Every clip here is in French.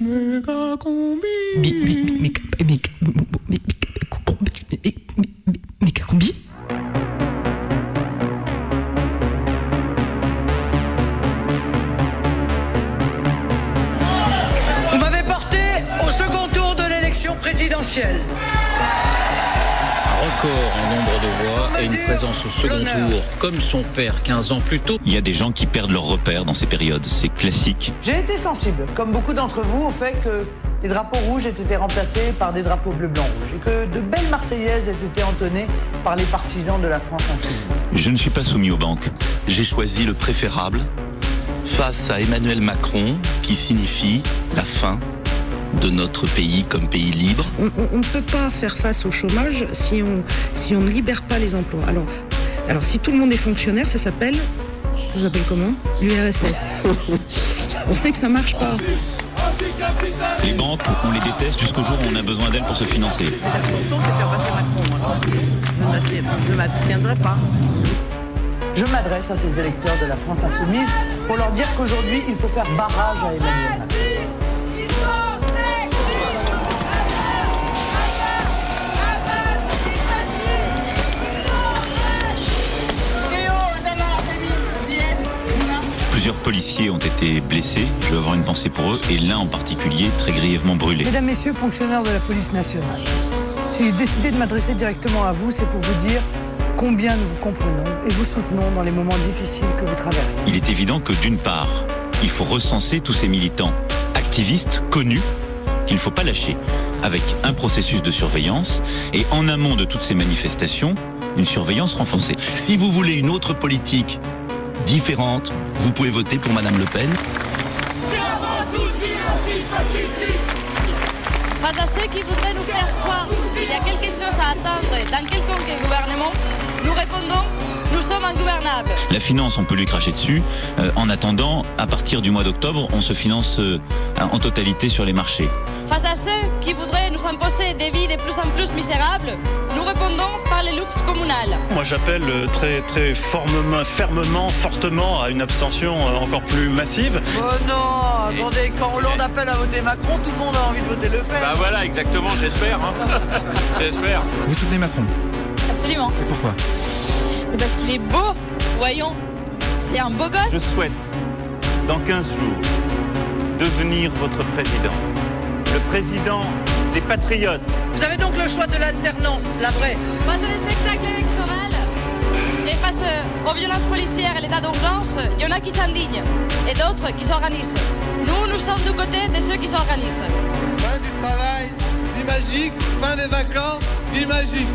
Méga combi. Mais, mais, mais, mais, mais, mais, mais, une présence au second tour comme son père 15 ans plus tôt. Il y a des gens qui perdent leurs repères dans ces périodes, c'est classique. J'ai été sensible, comme beaucoup d'entre vous, au fait que les drapeaux rouges aient été remplacés par des drapeaux bleu, blanc, rouge et que de belles Marseillaises aient été entonnées par les partisans de la France insoumise. Je ne suis pas soumis aux banques. J'ai choisi le préférable face à Emmanuel Macron qui signifie la fin de notre pays comme pays libre? On ne peut pas faire face au chômage si on, si on ne libère pas les emplois. Alors, alors si tout le monde est fonctionnaire, ça s'appelle, ça s'appelle comment? L'URSS. on sait que ça marche pas. Les banques, on les déteste jusqu'au jour où on a besoin d'elles pour se financer. L'abstention, c'est faire passer Macron. Je ne m'abstiendrai pas. Je m'adresse à ces électeurs de la France insoumise pour leur dire qu'aujourd'hui, il faut faire barrage à Emmanuel Macron. Plusieurs policiers ont été blessés, je veux avoir une pensée pour eux, et l'un en particulier très grièvement brûlé. Mesdames, Messieurs, fonctionnaires de la police nationale, si j'ai décidé de m'adresser directement à vous, c'est pour vous dire combien nous vous comprenons et vous soutenons dans les moments difficiles que vous traversez. Il est évident que d'une part, il faut recenser tous ces militants activistes connus qu'il ne faut pas lâcher, avec un processus de surveillance et en amont de toutes ces manifestations, une surveillance renforcée. Si vous voulez une autre politique différente, vous pouvez voter pour Madame Le Pen. Face à ceux qui voudraient nous faire croire qu'il y a quelque chose à attendre dans quelconque gouvernement, nous répondons nous sommes ingouvernables. La finance, on peut lui cracher dessus. Euh, en attendant, à partir du mois d'octobre, on se finance euh, en totalité sur les marchés. Face à ceux qui voudraient nous imposer des vies de plus en plus misérables, nous répondons par les luxe communales. Moi j'appelle euh, très très formement, fermement, fortement à une abstention euh, encore plus massive. Oh non, attendez, quand Hollande appelle à voter Macron, tout le monde a envie de voter Le Pen. Bah voilà, exactement, j'espère. Hein. j'espère. Vous soutenez Macron Absolument. Et pourquoi Parce qu'il est beau, voyons. C'est un beau gosse. Je souhaite, dans 15 jours, devenir votre président. Le président des patriotes. Vous avez donc le choix de l'alternance, la vraie. Face à les spectacles électoraux et face aux violences policières et l'état d'urgence, il y en a qui s'indignent et d'autres qui s'organisent. Nous, nous sommes du côté de ceux qui s'organisent. Fin du travail, vie magique. Fin des vacances, vie magique.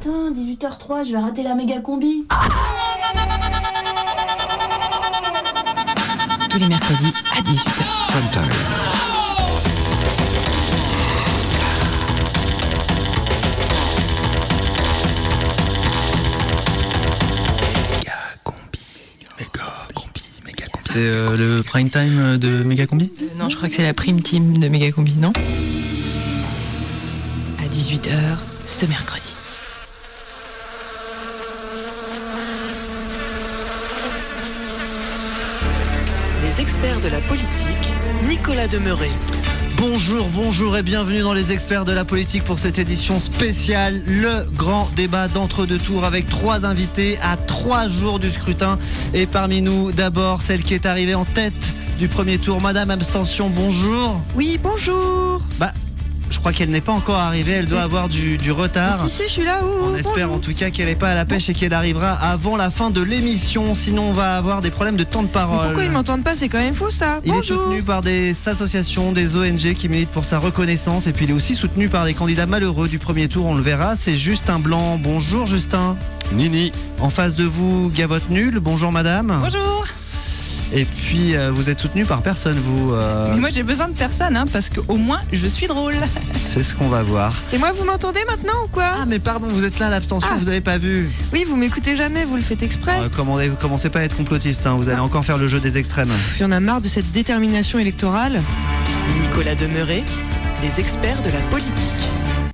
Putain, 18h03, je vais rater la méga combi. Tous les mercredis à 18h. Prime time. C'est euh, le prime time de Megacombi? Euh, non, je crois que c'est la prime team de Megacombi, non? À 18h ce mercredi. Les experts de la politique, Nicolas Demeuret. Bonjour, bonjour et bienvenue dans les experts de la politique pour cette édition spéciale, le grand débat d'entre-deux tours avec trois invités à trois jours du scrutin. Et parmi nous, d'abord, celle qui est arrivée en tête du premier tour, Madame Abstention, bonjour. Oui, bonjour. Bah, crois qu'elle n'est pas encore arrivée, elle doit avoir du, du retard. Si, si, je suis là. Oh, On espère bonjour. en tout cas qu'elle n'est pas à la pêche et qu'elle arrivera avant la fin de l'émission. Sinon, on va avoir des problèmes de temps de Mais parole. Pourquoi ils m'entendent pas? C'est quand même faux ça. Il est soutenu par des associations, des ONG qui militent pour sa reconnaissance et puis il est aussi soutenu par les candidats malheureux du premier tour, on le verra. C'est Justin Blanc. Bonjour Justin. Nini. En face de vous, Gavotte Nul. Bonjour madame. Bonjour. Et puis euh, vous êtes soutenu par personne, vous. euh, Mais moi j'ai besoin de personne hein, parce qu'au moins je suis drôle. C'est ce qu'on va voir. Et moi vous m'entendez maintenant ou quoi? Ah mais pardon, vous êtes là à l'abstention, Ah. vous n'avez pas vu. Oui, vous m'écoutez jamais, vous le faites exprès. Euh, commandez- commencez pas à être complotiste, hein, vous allez encore faire le jeu des extrêmes. Il y en a marre de cette détermination électorale. Nicolas Demeuret, les experts de la politique.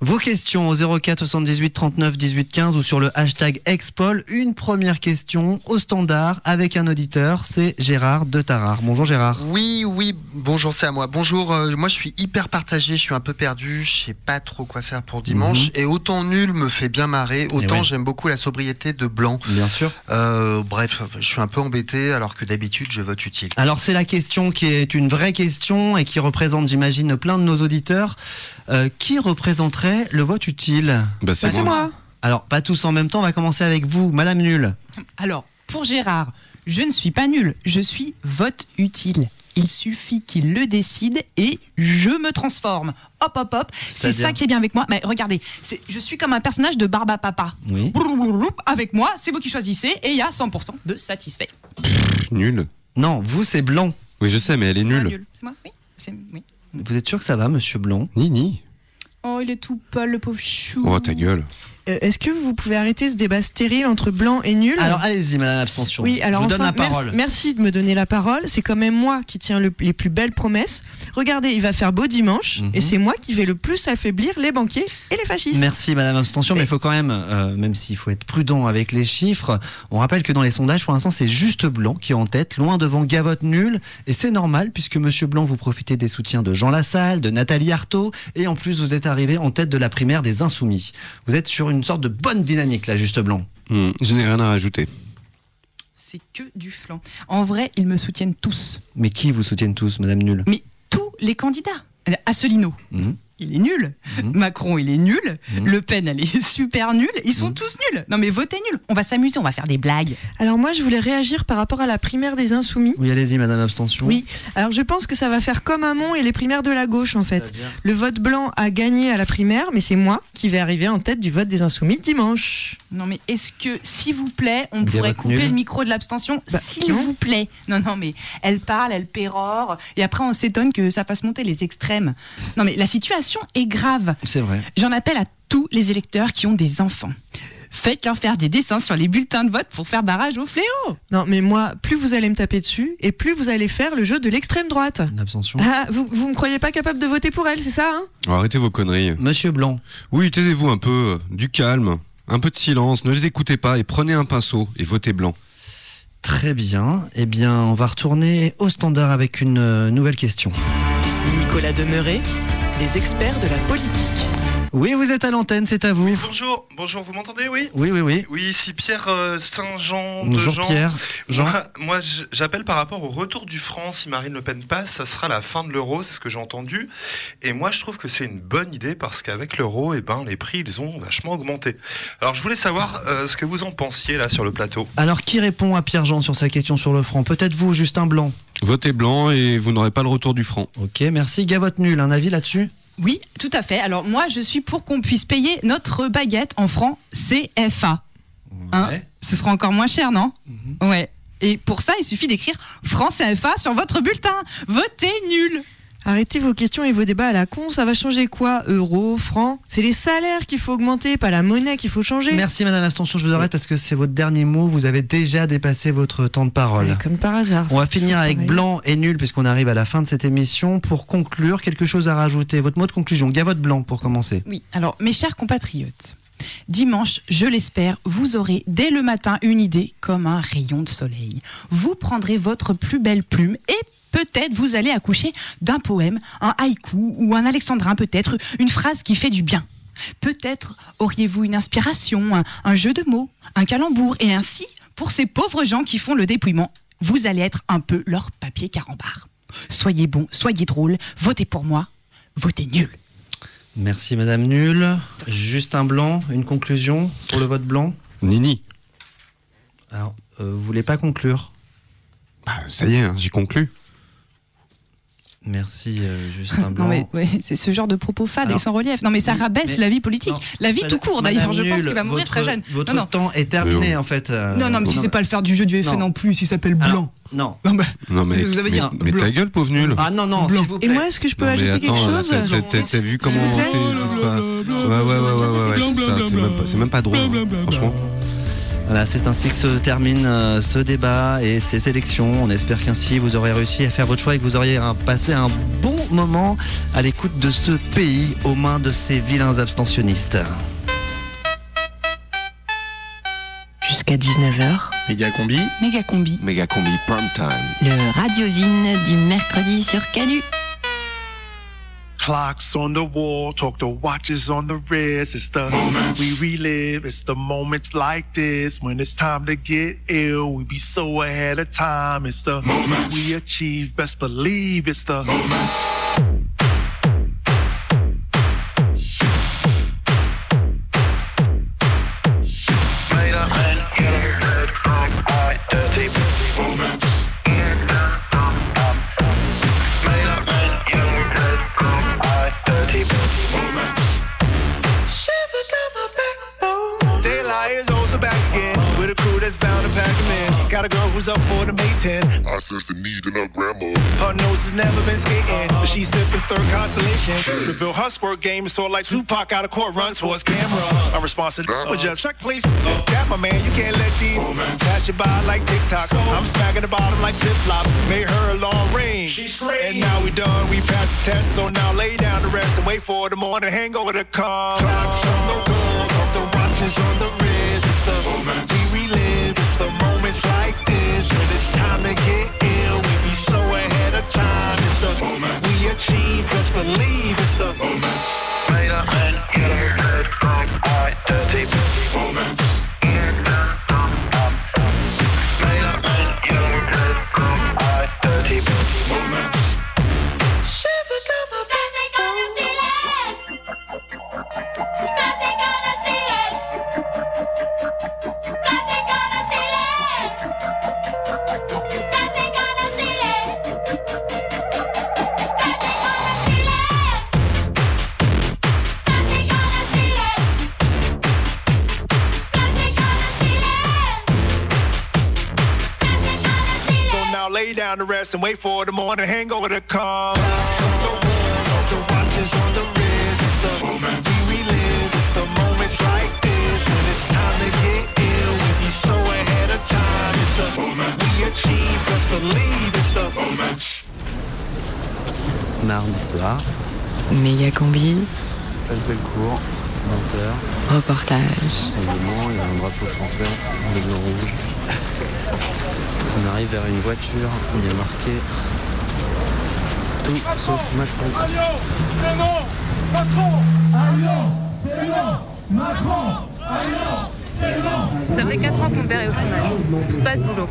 Vos questions au 04 78 39 18 15 ou sur le hashtag Expol. Une première question au standard avec un auditeur, c'est Gérard de Tarare. Bonjour Gérard. Oui, oui, bonjour, c'est à moi. Bonjour, euh, moi je suis hyper partagé, je suis un peu perdu, je sais pas trop quoi faire pour dimanche. Mhm. Et autant nul me fait bien marrer, autant ouais. j'aime beaucoup la sobriété de blanc. Bien sûr. Euh, bref, je suis un peu embêté alors que d'habitude je vote utile. Alors c'est la question qui est une vraie question et qui représente, j'imagine, plein de nos auditeurs. Euh, qui représenterait le vote utile Bah, c'est Bah, moi. Alors pas tous en même temps, on va commencer avec vous, Madame Nulle. Alors, pour Gérard, je ne suis pas nul, je suis vote utile. Il suffit qu'il le décide et je me transforme. Hop, hop, hop. C'est ça qui est bien avec moi. Mais regardez, c'est- je suis comme un personnage de Barba Papa. Oui. Avec moi, c'est vous qui choisissez et il y a 100% de satisfait. Nul. Non, vous c'est blanc. Oui, je sais, mais elle est Ah, nulle. nul. C'est moi Oui. c'est- oui. Vous êtes sûr que ça va, Monsieur Blanc? Nini. Oh, il est tout pâle, le pauvre chou. Oh, ta gueule. Euh, Est-ce que vous pouvez arrêter ce débat stérile entre blanc et nul Alors allez-y, Madame Abstention. Oui, alors je vous donne la parole. Merci, merci de me donner la parole. C'est quand même moi qui tiens le- les plus belles promesses. Regardez, il va faire beau dimanche Mhm. et c'est moi qui vais le plus affaiblir les banquiers et les fascistes. Merci Madame Abstention, mais il faut quand même, euh, même s'il faut être prudent avec les chiffres, on rappelle que dans les sondages, pour l'instant, c'est juste Blanc qui est en tête, loin devant Gavotte nul, et c'est normal puisque Monsieur Blanc, vous profitez des soutiens de Jean Lassalle, de Nathalie Arthaud, et en plus vous êtes arrivé en tête de la primaire des Insoumis. Vous êtes sur une sorte de bonne dynamique là, juste Blanc. Hmm, je n'ai rien à rajouter. C'est que du flanc. En vrai, ils me soutiennent tous. Mais qui vous soutiennent tous, Madame Nul? Mais tous les candidats. Asselineau, Mhm. Il est nul. Mhm. Macron, il est nul. Mhm. Le Pen, elle est super nulle. Ils sont Mhm. tous nuls. Non mais votez nul. On va s'amuser, on va faire des blagues. Alors moi, je voulais réagir par rapport à la primaire des Insoumis. Oui, allez-y Madame Abstention. Oui, alors je pense que ça va faire comme Hamon et les primaires de la gauche en fait. Le vote blanc a gagné à la primaire, mais c'est moi qui vais arriver en tête du vote des Insoumis dimanche. Non mais est-ce que, s'il vous plaît, on Des pourrait couper le micro de l'abstention Bah, S'il vous plaît. Non, non, mais elle parle, elle pérore. Et après, on s'étonne que ça fasse monter les extrêmes. Non mais la situation est grave. C'est vrai. J'en appelle à tous les électeurs qui ont des enfants. Faites-leur faire des dessins sur les bulletins de vote pour faire barrage au fléau. Non, mais moi, plus vous allez me taper dessus, et plus vous allez faire le jeu de l'extrême droite. Une abstention. Ah, vous, vous me croyez pas capable de voter pour elle, c'est ça hein? Oh, Arrêtez vos conneries. Monsieur Blanc. Oui, taisez-vous un peu. Du calme. Un peu de silence. Ne les écoutez pas et prenez un pinceau et votez blanc. Très bien. Eh bien, on va retourner au standard avec une euh, nouvelle question. Nicolas Demeuret, les experts de la politique. Oui, vous êtes à l'antenne, c'est à vous. Bonjour, bonjour, vous m'entendez, oui Oui, oui, oui. Oui, ici Pierre euh, Saint-Jean de Bonjour Jean. Pierre. Jean. Moi, j'appelle par rapport au retour du franc. Si Marine Le Pen passe, ça sera la fin de l'euro, c'est ce que j'ai entendu. Et moi, je trouve que c'est une bonne idée parce qu'avec l'euro, eh ben, les prix, ils ont vachement augmenté. Alors, je voulais savoir euh, ce que vous en pensiez là sur le plateau. Alors, qui répond à Pierre Jean sur sa question sur le franc? Peut-être vous, Justin Blanc. Votez blanc et vous n'aurez pas le retour du franc. Ok, merci. Gavotte nul, un avis là-dessus? Oui, tout à fait. Alors moi, je suis pour qu'on puisse payer notre baguette en francs CFA. Hein Ce sera encore moins cher, non Ouais. Et pour ça, il suffit d'écrire francs CFA sur votre bulletin. Votez nul. Arrêtez vos questions et vos débats à la con, ça va changer quoi Euros, francs C'est les salaires qu'il faut augmenter, pas la monnaie qu'il faut changer. Merci Madame Abstention, je vous arrête parce que c'est votre dernier mot. Vous avez déjà dépassé votre temps de parole. Ouais, comme par hasard. On va finir avec pareil. blanc et nul puisqu'on arrive à la fin de cette émission. Pour conclure, quelque chose à rajouter? Votre mot de conclusion. Gavotte blanc pour commencer. Oui, alors mes chers compatriotes, dimanche, je l'espère, vous aurez dès le matin une idée comme un rayon de soleil. Vous prendrez votre plus belle plume et peut-être vous allez accoucher d'un poème, un haïku ou un alexandrin peut-être, une phrase qui fait du bien. Peut-être auriez-vous une inspiration, un, un jeu de mots, un calembour et ainsi, pour ces pauvres gens qui font le dépouillement, vous allez être un peu leur papier carambar. Soyez bon, soyez drôle, votez pour moi, votez nul. Merci Madame Nul. Justin Blanc, une conclusion pour le vote blanc? Nini. Alors, euh, vous voulez pas conclure? Bah, ça y est, hein, j'ai conclu. Merci euh, Justin Blanc. Non mais ouais, c'est ce genre de propos fades Alors, et sans relief. Non mais ça rabaisse mais- la vie politique, non, la vie tout court d'ailleurs. Je pense qu'il va mourir votre- très jeune. Votre non, non. temps est terminé en fait. euh, non, non, mais si c'est pas le faire du jeu du FN Non. plus, s'il s'appelle blanc. Alors, non. Non, bah, Non mais, Vous avez dit mais, mais ta gueule, pauvre nul. Ah non, non, s'il vous Et moi, est-ce que je peux Non, ajouter quelque chose t'as- vu comment. Ouais, ouais, ouais, ouais, ouais, ouais, c'est même pas- drôle. Franchement. Voilà, c'est ainsi que se termine euh, ce débat et ces élections. On espère qu'ainsi vous aurez réussi à faire votre choix et que vous auriez un- passé un bon moment à l'écoute de ce pays aux mains de ces vilains abstentionnistes. Jusqu'à 19h. Méga Combi. Méga Combi. Méga Combi Prime Time. Le radiosine du mercredi sur Canu. Clocks on the wall, talk to watches on the wrist. It's the moment we relive. It's the moments like this when it's time to get ill. We be so ahead of time. It's the moment we achieve. Best believe it's the moment. Got a girl who's up for the May 10. I sense the need in her grandma. Her nose has never been skating, but she's sipping stir constellation. Reveal her squirt game is sort like Tupac out of court, run towards camera. My response to but just check, please. Got my man, you can't let these pass you by like TikTok. So, I'm smacking the bottom like flip flops. Made her a long range. She's great. And now we done, we passed the test, so now lay down the rest and wait for the morning hangover to come. Clocks on the wall, the watches on the wrist. To get ill. We be so ahead of time. It's the moment we achieve. Just believe it's the moment. Rest and wait for the morning hangover to come. The wall, of the watches on the wrist. It's the moment we relive. It's the moments like this when it's time to get ill. We be so ahead of time. It's the moment we achieve. Just believe it's the moment. Mardi soir, Méga Combi. place Bellecour, 20h. Reportage. Il y a un drapeau français, le bleu rouge. On arrive vers une voiture où il y a marqué tout sauf Macron. C'est non Macron C'est non Macron Allons C'est non Ça fait 4 ans père est au chômage. Tout pas de boulot.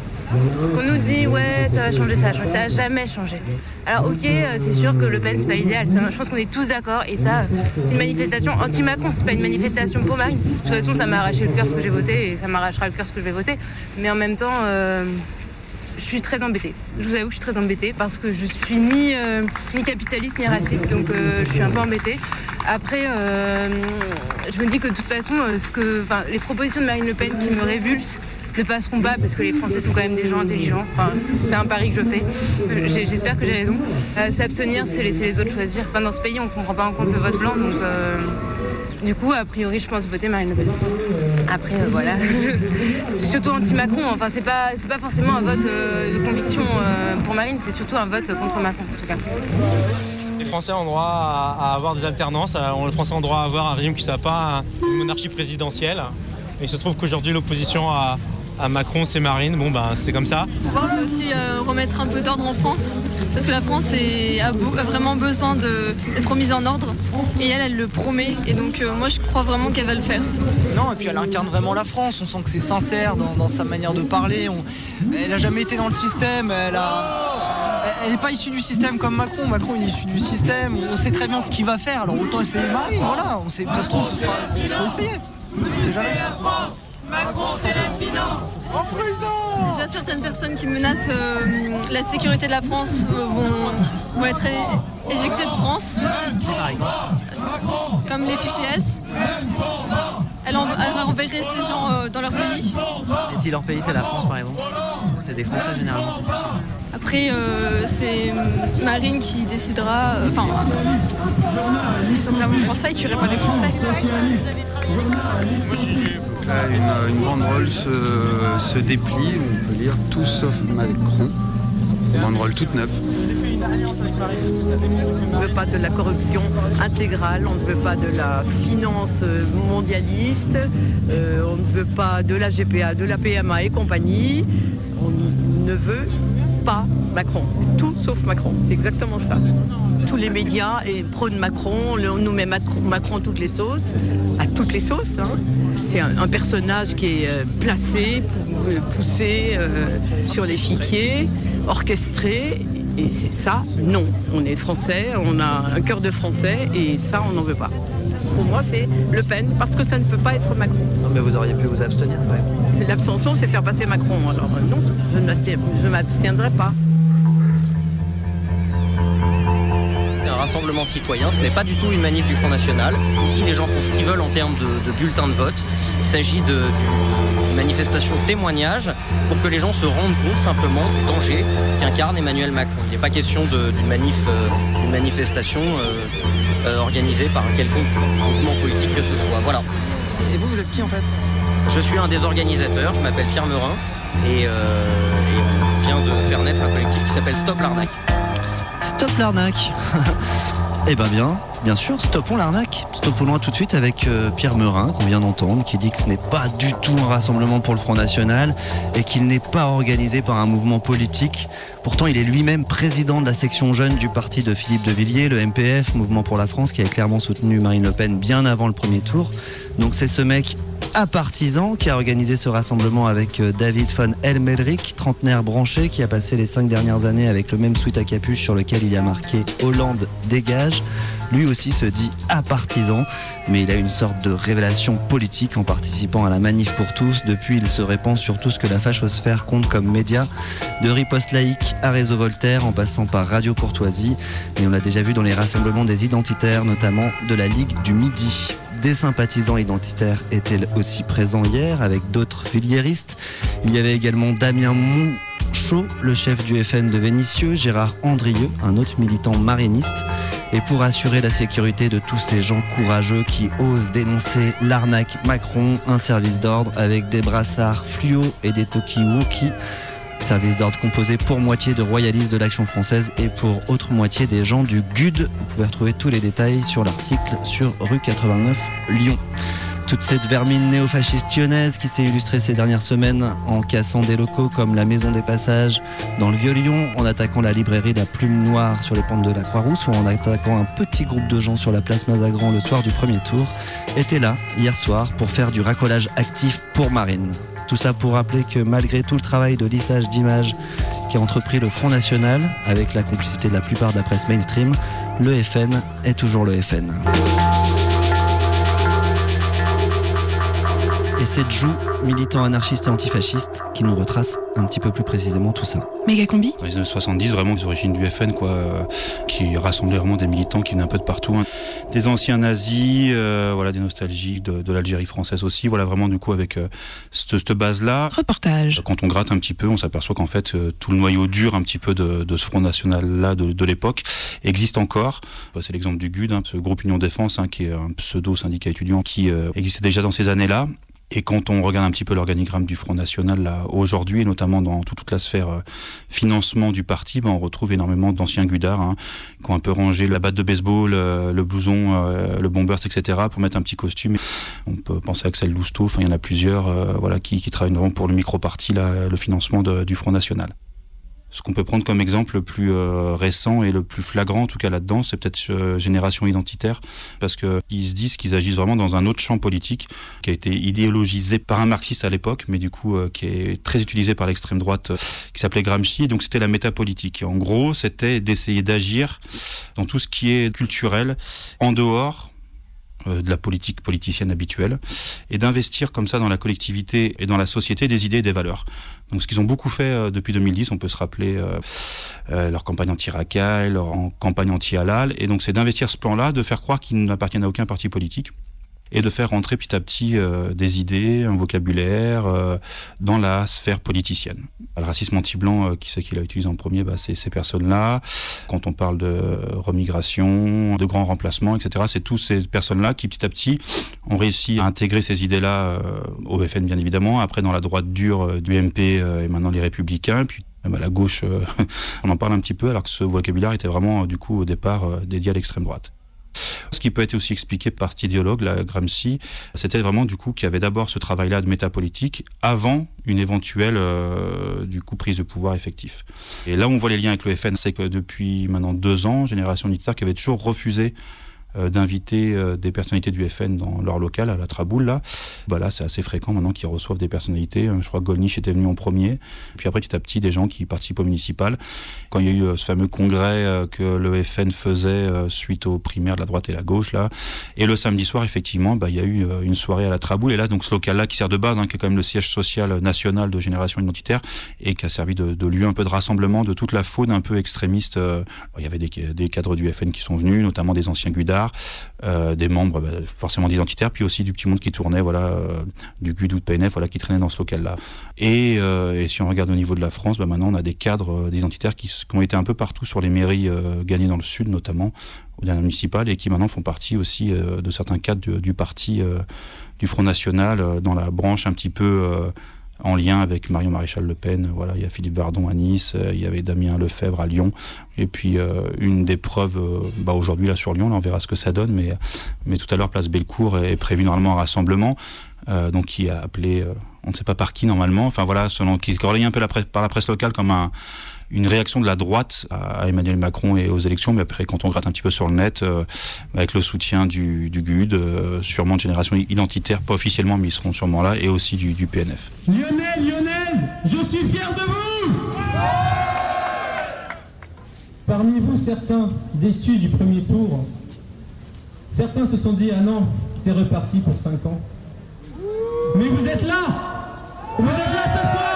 Qu'on nous dit ouais ça va changer, ça ça a jamais changé. Alors ok, euh, c'est sûr que Le Pen c'est pas idéal, ça, je pense qu'on est tous d'accord et ça c'est une manifestation anti-Macron, c'est pas une manifestation pour Marine. De toute façon ça m'a arraché le cœur ce que j'ai voté et ça m'arrachera le cœur ce que je vais voter. Mais en même temps euh, je suis très embêtée. Je vous avoue que je suis très embêtée parce que je suis ni, euh, ni capitaliste ni raciste, donc euh, je suis un peu embêtée. Après, euh, je me dis que de toute façon, ce que, les propositions de Marine Le Pen qui me révulsent ne passeront pas parce que les Français sont quand même des gens intelligents. C'est un pari que je fais. J'espère que j'ai raison. S'abstenir, c'est laisser les autres choisir. Dans ce pays, on ne comprend pas en compte le vote blanc, du coup, a priori, je pense voter Marine Le Pen. Après, euh, voilà. c'est surtout anti-Macron. Enfin, c'est pas, c'est pas forcément un vote euh, de conviction euh, pour Marine, c'est surtout un vote contre Macron, en tout cas. Les Français ont droit à, avoir des alternances, les Français ont droit à avoir un régime qui ne soit pas un- une monarchie présidentielle. Et il se trouve qu'aujourd'hui l'opposition à, à Macron c'est Marine, bon ben c'est comme ça. pouvoir veut aussi euh, remettre un peu d'ordre en France, parce que la France est- a, beau- a vraiment besoin d'être remise en ordre, et elle, elle le promet, et donc euh, moi je crois vraiment qu'elle va le faire. Non, et puis elle incarne vraiment la France. On sent que c'est sincère dans, dans sa manière de parler. On- Elle n'a jamais été dans le système. Elle a. Elle n'est pas issue du système comme Macron. Macron il est issu du système. On sait très bien ce qu'il va faire. Alors autant essayer Marine. Voilà. On sait, ça se trouve, ce sera. Il faut essayer. On sait jamais. Macron, c'est la finance En prison Déjà, certaines personnes qui menacent euh, la sécurité de la France euh, vont, vont être éjectées de France. Comme les fichiers S. Elle, en- elle enverrait ces gens euh, dans leur pays. Et si leur pays c'est la France par exemple C'est des Français généralement qui ça. Après, euh, c'est Marine qui décidera. euh, Enfin, s'ils sont vraiment français, ils tueraient pas des Français. Là, une, une banderole se, déplie, on peut lire tout sauf Macron. Banderole toute neuve. On ne veut pas de la corruption intégrale, on ne veut pas de la finance mondialiste, euh, on ne veut pas de la GPA, de la PMA et compagnie. On ne veut pas Macron. Tout sauf Macron. C'est exactement ça. Tous les médias et prônent Macron, on nous met Macron, à toutes les sauces, à toutes les sauces. hein. C'est un, un personnage qui est euh, placé, euh, poussé euh, sur l'échiquier, orchestré. Et ça, non. On est français, on a un cœur de français et ça, on n'en veut pas. Pour moi, c'est Le Pen parce que ça ne peut pas être Macron. Non, mais vous auriez pu vous abstenir. ouais. L'abstention, c'est faire passer Macron. Alors non, je ne m'abstiendrai pas. Un rassemblement citoyen, ce n'est pas du tout une manif du Front National. Ici, les gens font ce qu'ils veulent en termes de, de bulletins de vote. Il s'agit de- d'une manifestation témoignage pour que les gens se rendent compte simplement du danger qu'incarne Emmanuel Macron. Il n'est pas question de- d'une manif, euh, d'une manifestation euh, euh, organisée par un quelconque mouvement politique que ce soit. Voilà. Et vous, vous êtes qui en fait? Je suis un des organisateurs, je m'appelle Pierre Meurin et, euh, et on vient de faire naître un collectif qui s'appelle Stop l'arnaque. Stop l'arnaque Eh ben bien, bien sûr, stoppons l'arnaque. Stoppons-la tout de suite avec euh, Pierre Meurin, qu'on vient d'entendre, qui dit que ce n'est pas du tout un rassemblement pour le Front National et qu'il n'est pas organisé par un mouvement politique. Pourtant, il est lui-même président de la section jeune du parti de Philippe de Villiers, le MPF, Mouvement pour la France, qui a clairement soutenu Marine Le Pen bien avant le premier tour. Donc c'est ce mec à partisan qui a organisé ce rassemblement avec euh, David von Elmelrick, trentenaire branché, qui a passé les cinq dernières années avec le même sweat à capuche sur lequel il a marqué Hollande dégage. Lui aussi se dit à partisan, mais il a une sorte de révélation politique en participant à la manif pour tous. Depuis, il se répand sur tout ce que la fachosphère compte comme média, de riposte laïque à réseau Voltaire, en passant par Radio Courtoisie. Et on l'a déjà vu dans les rassemblements des identitaires, notamment de la Ligue du Midi. Des sympathisants identitaires étaient aussi présents hier avec d'autres filiéristes. Il y avait également Damien Monchot, le chef du FN de Vénissieux, Gérard Andrieux, un autre militant mariniste. Et pour assurer la sécurité de tous ces gens courageux qui osent dénoncer l'arnaque Macron, un service d'ordre avec des brassards fluo et des talkie-walkie. Service d'ordre composé pour moitié de royalistes de l'Action française et pour autre moitié des gens du GUD. Vous pouvez retrouver tous les détails sur l'article sur rue 89 Lyon. Toute cette vermine néofasciste lyonnaise qui s'est illustrée ces dernières semaines en cassant des locaux comme la Maison des Passages dans le Vieux-Lyon, en attaquant la librairie la Plume Noire sur les pentes de la Croix-Rousse ou en attaquant un petit groupe de gens sur la place Mazagran le soir du premier tour, était là hier soir pour faire du racolage actif pour Marine. Tout ça pour rappeler que malgré tout le travail de lissage d'images qu'a entrepris le Front National, avec la complicité de la plupart de la presse mainstream, le FN est toujours le FN. Et c'est Jou, militant anarchiste et antifasciste, qui nous retrace un petit peu plus précisément tout ça. Méga combi Dans les années 70, vraiment, les origines du FN, quoi, euh, qui rassemblait vraiment des militants qui venaient un peu de partout. hein. Des anciens nazis, euh, voilà, des nostalgiques de, de l'Algérie française aussi. Voilà, vraiment, du coup, avec euh, cette, cette base-là. Reportage. Quand on gratte un petit peu, on s'aperçoit qu'en fait, euh, tout le noyau dur un petit peu de, de ce Front National-là de, de l'époque existe encore. Bah, C'est l'exemple du GUD, hein, ce groupe Union Défense, hein, qui est un pseudo-syndicat étudiant qui euh, existait déjà dans ces années-là. Et quand on regarde un petit peu l'organigramme du Front National aujourd'hui, et notamment dans toute, la sphère euh, financement du parti, ben, on retrouve énormément d'anciens gudards hein, qui ont un peu rangé la batte de baseball, euh, le blouson, euh, le bombers, etc. pour mettre un petit costume. On peut penser à Axel Lousteau, enfin il y en a plusieurs, voilà, qui, travaillent vraiment pour le micro-parti, le financement du Front National. Ce qu'on peut prendre comme exemple le plus euh, récent et le plus flagrant, en tout cas là-dedans, c'est peut-être euh, Génération Identitaire, parce qu'ils se disent qu'ils agissent vraiment dans un autre champ politique qui a été idéologisé par un marxiste à l'époque, mais du coup euh, qui est très utilisé par l'extrême droite, euh, qui s'appelait Gramsci, donc c'était la métapolitique. En gros, c'était d'essayer d'agir dans tout ce qui est culturel, en dehors de la politique politicienne habituelle et d'investir comme ça dans la collectivité et dans la société des idées et des valeurs. Donc ce qu'ils ont beaucoup fait euh, depuis 2010, on peut se rappeler euh, euh, leur campagne anti-racaille, leur campagne anti-halal, et donc c'est d'investir ce plan-là, de faire croire qu'ils n'appartiennent à aucun parti politique et de faire rentrer petit à petit euh, des idées, un vocabulaire euh, dans la sphère politicienne. Le racisme anti-blanc, euh, qui c'est qui l'a utilisé en premier bah, C'est ces personnes-là. Quand on parle de remigration, de grands remplacements, etc., c'est tous ces personnes-là qui petit à petit ont réussi à intégrer ces idées-là au FN bien évidemment, après dans la droite dure du MP et maintenant les Républicains, puis à la gauche, on en parle un petit peu, alors que ce vocabulaire était vraiment, du coup, au départ, dédié à l'extrême droite. Ce qui peut être aussi expliqué par cet idéologue, la Gramsci, c'était vraiment du coup qu'il y avait d'abord ce travail-là de métapolitique avant une éventuelle euh, du coup prise de pouvoir effectif. Et là on voit les liens avec le FN, c'est que depuis maintenant deux ans, Génération Identitaire qui avait toujours refusé d'inviter euh, des personnalités du FN dans leur local à la Traboule là. Bah c'est assez fréquent maintenant qu'ils reçoivent des personnalités. Euh, Je crois que Golnisch était venu en premier. Puis après, petit à petit, des gens qui participent au municipal. Quand il y a eu euh, ce fameux congrès euh, que le FN faisait euh, suite aux primaires de la droite et la gauche là, et le samedi soir, effectivement, bah, il y a eu euh, une soirée à la Traboule. Et là, donc ce local-là qui sert de base, hein, qui est quand même le siège social national de Génération Identitaire et qui a servi de, lieu un peu de rassemblement de toute la faune un peu extrémiste. Euh, Il y avait des, des cadres du FN qui sont venus, notamment des anciens Euh, des membres bah, forcément d'identitaires, puis aussi du petit monde qui tournait, voilà, euh, du GUD ou de PNF, voilà, qui traînait dans ce local-là. Et, euh, et si on regarde au niveau de la France, bah, maintenant on a des cadres d'identitaires qui, ont été un peu partout sur les mairies gagnées dans le sud, notamment au dernier municipal, et qui maintenant font partie aussi de certains cadres du, parti du Front National, dans la branche un petit peu en lien avec Marion Maréchal Le Pen. Voilà, il y a Philippe Vardon à Nice, euh, il y avait Damien Lefebvre à Lyon. Et puis euh, une des preuves, euh, bah, aujourd'hui là sur Lyon, on verra ce que ça donne, mais, mais tout à l'heure, place Bellecour est prévu normalement un rassemblement, donc qui a appelé, on ne sait pas par qui normalement, enfin voilà, selon, qui est relayé un peu par la presse locale comme un, une réaction de la droite à, Emmanuel Macron et aux élections, mais après quand on gratte un petit peu sur le net, euh, avec le soutien du, du GUD, euh, sûrement de génération identitaire, pas officiellement, mais ils seront sûrement là, et aussi du, du PNF. Lionel, Lyonnaise, je suis fier de vous Parmi vous, certains déçus du premier tour, certains se sont dit Ah non, c'est reparti pour 5 ans. Mais vous êtes là Vous êtes là ce soir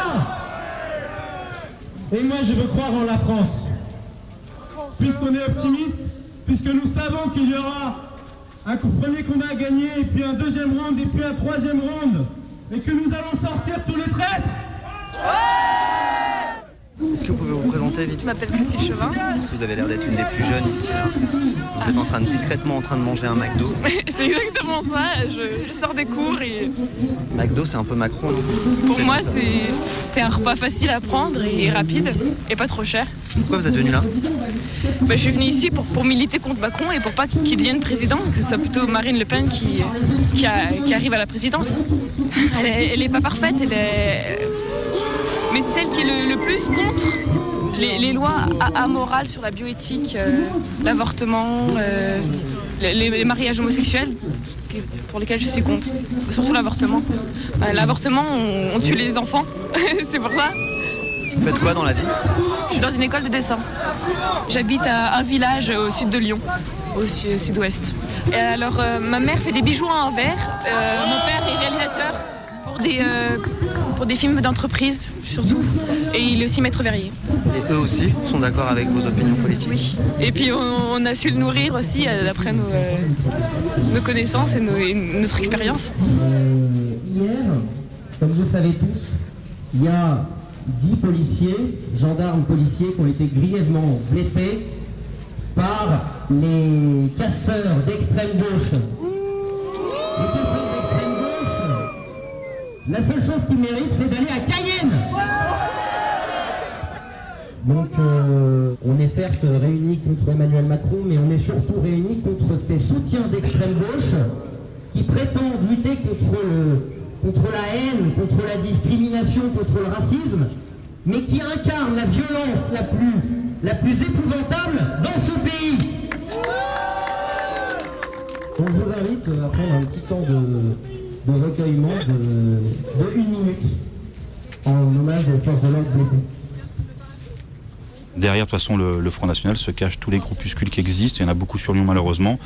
Et moi, je veux croire en la France. Puisqu'on est optimiste, puisque nous savons qu'il y aura un premier combat à gagner, puis un deuxième round, et puis un troisième round, et que nous allons sortir tous les traîtres Est-ce que vous pouvez vous présenter vite Je m'appelle. Parce que vous avez l'air d'être une des plus jeunes ici. là. Vous êtes en train de, discrètement en train de manger un McDo. c'est exactement ça. Je, je sors des cours et McDo, c'est un peu Macron. pour moi, c'est un repas facile à prendre et rapide et pas trop cher. Pourquoi vous êtes venu là Bah, je suis venue ici pour, pour militer contre Macron et pour pas qu'il devienne président, que ce soit plutôt Marine Le Pen qui, qui, a- qui arrive à la présidence. Elle est, elle est pas parfaite, elle est... mais c'est celle qui est le, le plus contre les, les lois amorales sur la bioéthique, euh, l'avortement, euh, les, mariages homosexuels, pour lesquels je suis contre. Surtout l'avortement. Euh, l'avortement, on, on tue les enfants, c'est pour ça. Vous faites quoi dans la vie? Je suis dans une école de dessin. J'habite à un village au sud de Lyon, au su- sud-ouest. Et alors, euh, ma mère fait des bijoux en verre. Euh, mon père est réalisateur des, euh, pour des films d'entreprise, surtout. Et il est aussi maître verrier. Et eux aussi sont d'accord avec vos opinions politiques Oui. Et puis, on, on a su le nourrir aussi, euh, d'après nos, euh, nos connaissances et, nos- et notre expérience. Hier, comme vous le savez tous, il y a 10 policiers, gendarmes policiers, qui ont été grièvement blessés par les casseurs d'extrême gauche. Les casseurs d'extrême gauche, la seule chose qu'ils méritent, c'est d'aller à Cayenne. Donc euh, on est certes réunis contre Emmanuel Macron, mais on est surtout réunis contre ces soutiens d'extrême gauche qui prétendent lutter contre, le- contre la haine, contre la discrimination, contre le racisme, mais qui incarnent la violence la plus, la plus épouvantable dans ce pays. Donc je vous invite euh, à prendre un petit temps de, recueillement de, minute en hommage aux forces de. Derrière, de toute façon, le, Front National se cache tous les groupuscules qui existent. Il y en a beaucoup sur Lyon, malheureusement,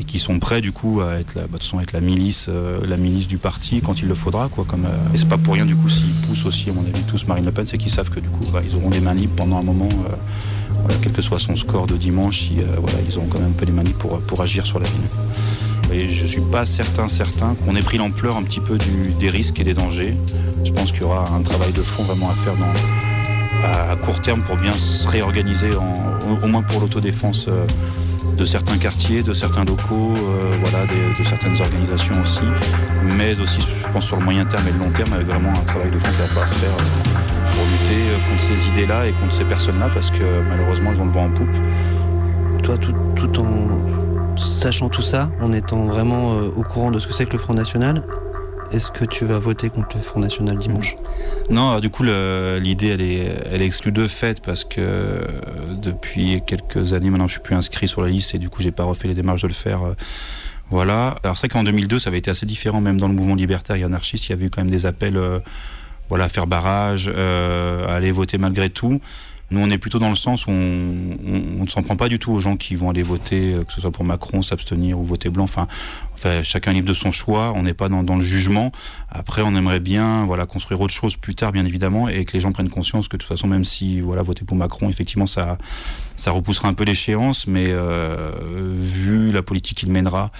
et qui sont prêts, du coup, à être la, bah, la milice, euh, la milice du parti quand il le faudra, quoi. Comme, euh, et c'est pas pour rien, du coup, s'ils poussent aussi, à mon avis, tous Marine Le Pen, c'est qu'ils savent que, du coup, bah, ils auront les mains libres pendant un moment, euh, quel que soit son score de dimanche, euh, ils auront quand même un peu les mains libres pour, pour agir sur la ville. Et je suis pas certain, certain qu'on ait pris l'ampleur un petit peu des risques et des dangers. Je pense qu'il y aura un travail de fond vraiment à faire à court terme pour bien se réorganiser, au, moins pour l'autodéfense euh, de certains quartiers, de certains locaux, euh, voilà, de certaines organisations aussi, mais aussi, je pense, sur le moyen terme et le long terme, avec vraiment un travail de fond qu'il va falloir faire euh, pour lutter contre ces idées-là et contre ces personnes-là parce que malheureusement elles ont le vent en poupe. Toi, tout en sachant tout ça, en étant vraiment euh, au courant de ce que c'est que le Front National, est-ce que tu vas voter contre le Front National dimanche? Non, du coup, l'idée, elle est, elle exclue de fait parce que euh, depuis quelques années maintenant, je suis plus inscrit sur la liste et du coup, j'ai pas refait les démarches de le faire. euh, voilà. Alors c'est vrai qu'en 2002, ça avait été assez différent, même dans le mouvement libertaire et anarchiste, il y avait eu quand même des appels, voilà, à faire barrage, à aller voter malgré tout. Nous, on est plutôt dans le sens où on, ne s'en prend pas du tout aux gens qui vont aller voter, euh, que ce soit pour Macron, s'abstenir ou voter blanc. Enfin, chacun libre de son choix. On n'est pas dans, dans le jugement. Après, on aimerait bien, voilà, construire autre chose plus tard, bien évidemment, et que les gens prennent conscience que de toute façon, même si, voilà, voter pour Macron, effectivement, ça, ça repoussera un peu l'échéance, mais euh, vu la politique qu'il mènera,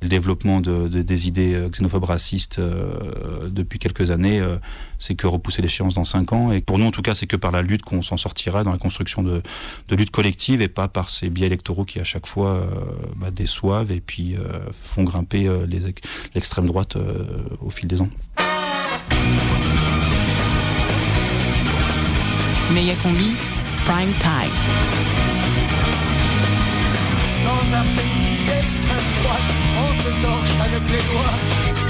le développement de, de- des idées euh, xénophobes racistes euh, depuis quelques années, euh, c'est que repousser l'échéance dans cinq ans. Et pour nous, en tout cas, c'est que par la lutte qu'on s'en sortira dans la construction de, de lutte collective et pas par ces biais électoraux qui à chaque fois euh, bah, déçoivent et puis euh, font grimper euh, l'extrême droite euh, au fil des ans. Méga combi, prime time. Dans un pays d'extrême droite, on se torche avec les doigts.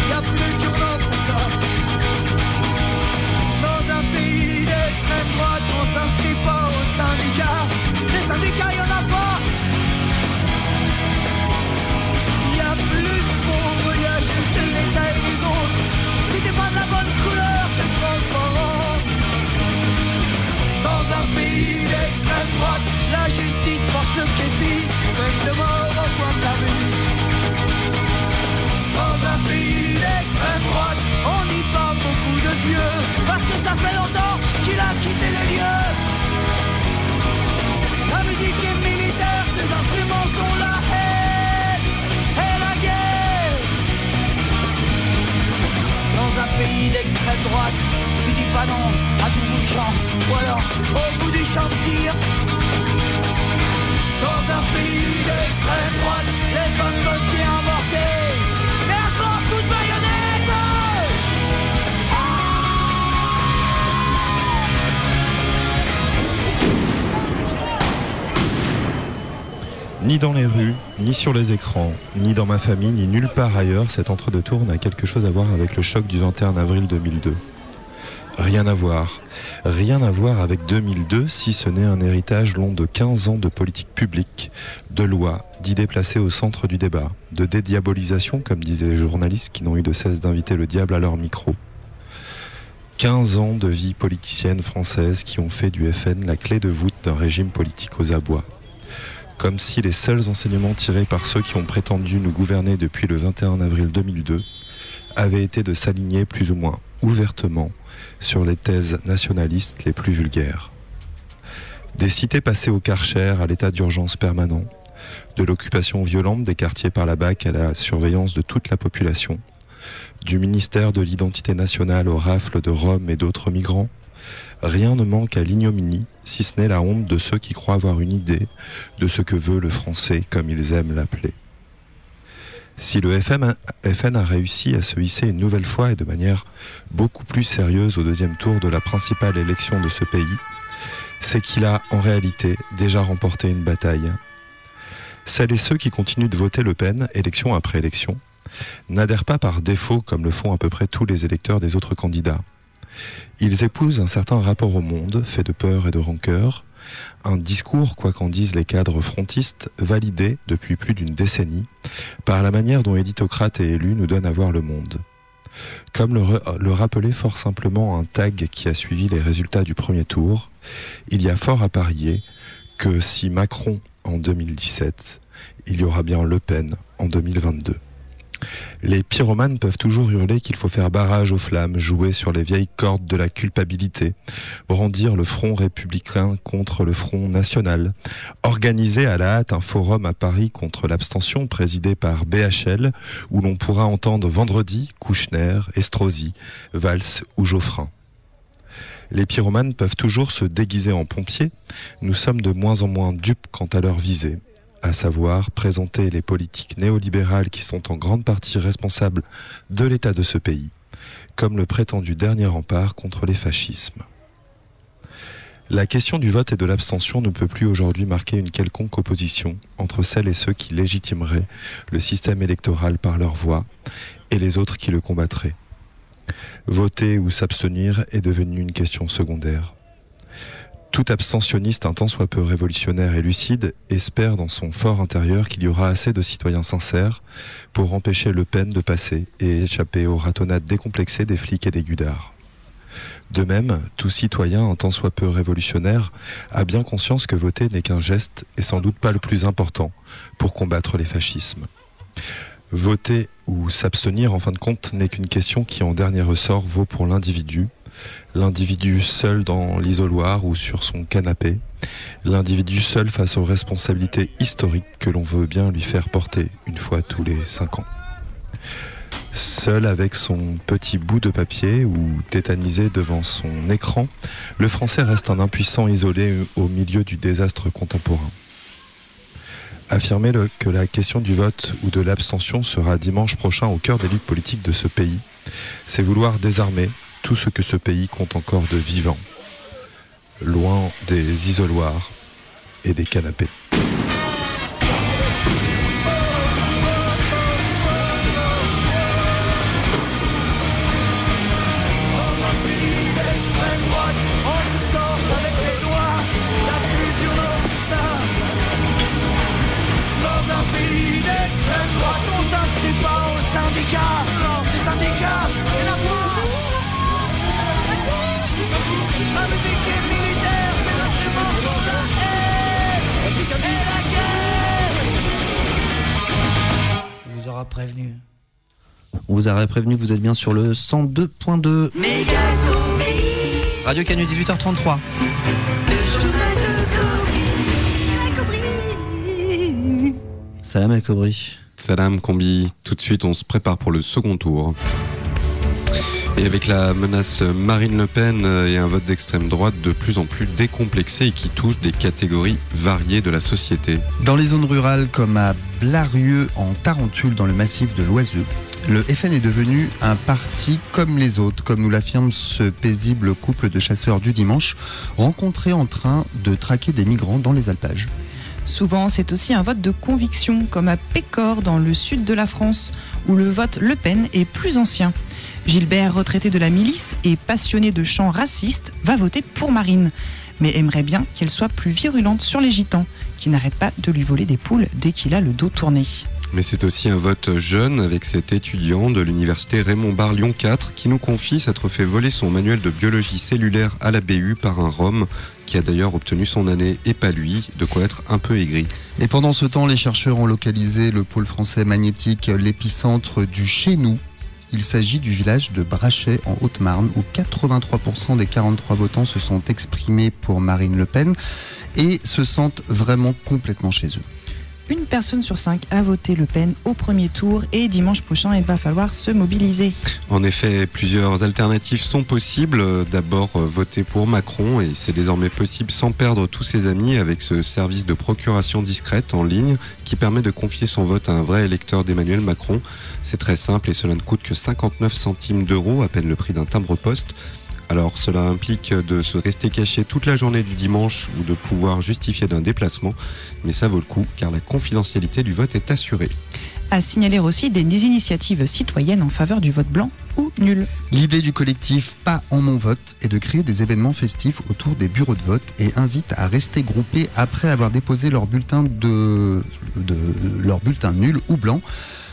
Y a plus d'urgence pour ça. Dans un pays d'extrême droite, on s'inscrit pas au syndicat. Les syndicats, y en a pas. Tu dis pas non à tout bout de champ, ou alors au bout du champ tir. Dans un pays d'extrême droite, les femmes veulent bien avorter. Ni dans les rues, ni sur les écrans, ni dans ma famille, ni nulle part ailleurs, cet entre-deux-tours n'a quelque chose à voir avec le choc du 21 avril 2002. Rien à voir. Rien à voir avec 2002 si ce n'est un héritage long de 15 ans de politique publique, de lois, d'idées placées au centre du débat, de dédiabolisation comme disaient les journalistes qui n'ont eu de cesse d'inviter le diable à leur micro. 15 ans de vie politicienne française qui ont fait du FN la clé de voûte d'un régime politique aux abois comme si les seuls enseignements tirés par ceux qui ont prétendu nous gouverner depuis le 21 avril 2002 avaient été de s'aligner plus ou moins ouvertement sur les thèses nationalistes les plus vulgaires. Des cités passées au Karcher à l'état d'urgence permanent, de l'occupation violente des quartiers par la BAC à la surveillance de toute la population, du ministère de l'identité nationale aux rafles de Rome et d'autres migrants, rien ne manque à l'ignominie, si ce n'est la honte de ceux qui croient avoir une idée de ce que veut le français, comme ils aiment l'appeler. Si le FN a réussi à se hisser une nouvelle fois et de manière beaucoup plus sérieuse au deuxième tour de la principale élection de ce pays, c'est qu'il a en réalité déjà remporté une bataille. Celles et ceux qui continuent de voter Le Pen, élection après élection, n'adhèrent pas par défaut comme le font à peu près tous les électeurs des autres candidats. Ils épousent un certain rapport au monde, fait de peur et de rancœur, un discours, quoi qu'en disent les cadres frontistes, validé depuis plus d'une décennie par la manière dont éditocrates et élus nous donnent à voir le monde. Comme le, le rappelait fort simplement un tag qui a suivi les résultats du premier tour, il y a fort à parier que si Macron en 2017, il y aura bien Le Pen en 2022. Les pyromanes peuvent toujours hurler qu'il faut faire barrage aux flammes, jouer sur les vieilles cordes de la culpabilité, brandir le front républicain contre le front national, organiser à la hâte un forum à Paris contre l'abstention présidé par BHL, où l'on pourra entendre vendredi Kouchner, Estrosi, Valls ou Geoffrin. Les pyromanes peuvent toujours se déguiser en pompiers, nous sommes de moins en moins dupes quant à leur visée à savoir présenter les politiques néolibérales qui sont en grande partie responsables de l'état de ce pays, comme le prétendu dernier rempart contre les fascismes. La question du vote et de l'abstention ne peut plus aujourd'hui marquer une quelconque opposition entre celles et ceux qui légitimeraient le système électoral par leur voix et les autres qui le combattraient. Voter ou s'abstenir est devenu une question secondaire. Tout abstentionniste un tant soit peu révolutionnaire et lucide espère dans son fort intérieur qu'il y aura assez de citoyens sincères pour empêcher Le Pen de passer et échapper aux ratonnades décomplexées des flics et des gudards. De même, tout citoyen, un tant soit peu révolutionnaire, a bien conscience que voter n'est qu'un geste et sans doute pas le plus important pour combattre les fascismes. Voter ou s'abstenir, en fin de compte, n'est qu'une question qui, en dernier ressort, vaut pour l'individu, l'individu seul dans l'isoloir ou sur son canapé, l'individu seul face aux responsabilités historiques que l'on veut bien lui faire porter une fois tous les cinq ans. Seul avec son petit bout de papier ou tétanisé devant son écran, le français reste un impuissant isolé au milieu du désastre contemporain. Affirmer que la question du vote ou de l'abstention sera dimanche prochain au cœur des luttes politiques de ce pays, c'est vouloir désarmer tout ce que ce pays compte encore de vivant, loin des isoloirs et des canapés. Vous aura prévenu que vous êtes bien sur le 102.2. Radio Canu 18h33. Salam El Kobri. Salam Combi, tout de suite on se prépare pour le second tour. Et avec la menace Marine Le Pen et un vote d'extrême droite de plus en plus décomplexé et qui touche des catégories variées de la société. Dans les zones rurales comme à Blarieux en Tarentule dans le massif de l'Oiseux, le FN est devenu un parti comme les autres, comme nous l'affirme ce paisible couple de chasseurs du dimanche, rencontré en train de traquer des migrants dans les alpages. Souvent, c'est aussi un vote de conviction, comme à Pécor, dans le sud de la France, où le vote Le Pen est plus ancien. Gilbert, retraité de la milice et passionné de chants racistes, va voter pour Marine, mais aimerait bien qu'elle soit plus virulente sur les gitans, qui n'arrêtent pas de lui voler des poules dès qu'il a le dos tourné. Mais c'est aussi un vote jeune avec cet étudiant de l'université Raymond Barre Lyon 4 qui nous confie s'être fait voler son manuel de biologie cellulaire à la BU par un Rome qui a d'ailleurs obtenu son année et pas lui, de quoi être un peu aigri. Et pendant ce temps, les chercheurs ont localisé le pôle français magnétique, l'épicentre du chez nous. Il s'agit du village de Brachet en Haute-Marne où 83% des 43 votants se sont exprimés pour Marine Le Pen et se sentent vraiment complètement chez eux. Une personne sur cinq a voté Le Pen au premier tour et dimanche prochain, il va falloir se mobiliser. En effet, plusieurs alternatives sont possibles. D'abord, euh, voter pour Macron, et c'est désormais possible sans perdre tous ses amis avec ce service de procuration discrète en ligne qui permet de confier son vote à un vrai électeur d'Emmanuel Macron. C'est très simple et cela ne coûte que 59 centimes d'euros, à peine le prix d'un timbre-poste. Alors cela implique de se rester caché toute la journée du dimanche ou de pouvoir justifier d'un déplacement, mais ça vaut le coup car la confidentialité du vote est assurée. À signaler aussi des, initiatives citoyennes en faveur du vote blanc ou nul. L'idée du collectif Pas en non-vote est de créer des événements festifs autour des bureaux de vote et invite à rester groupés après avoir déposé leur bulletin, de, de, leur bulletin nul ou blanc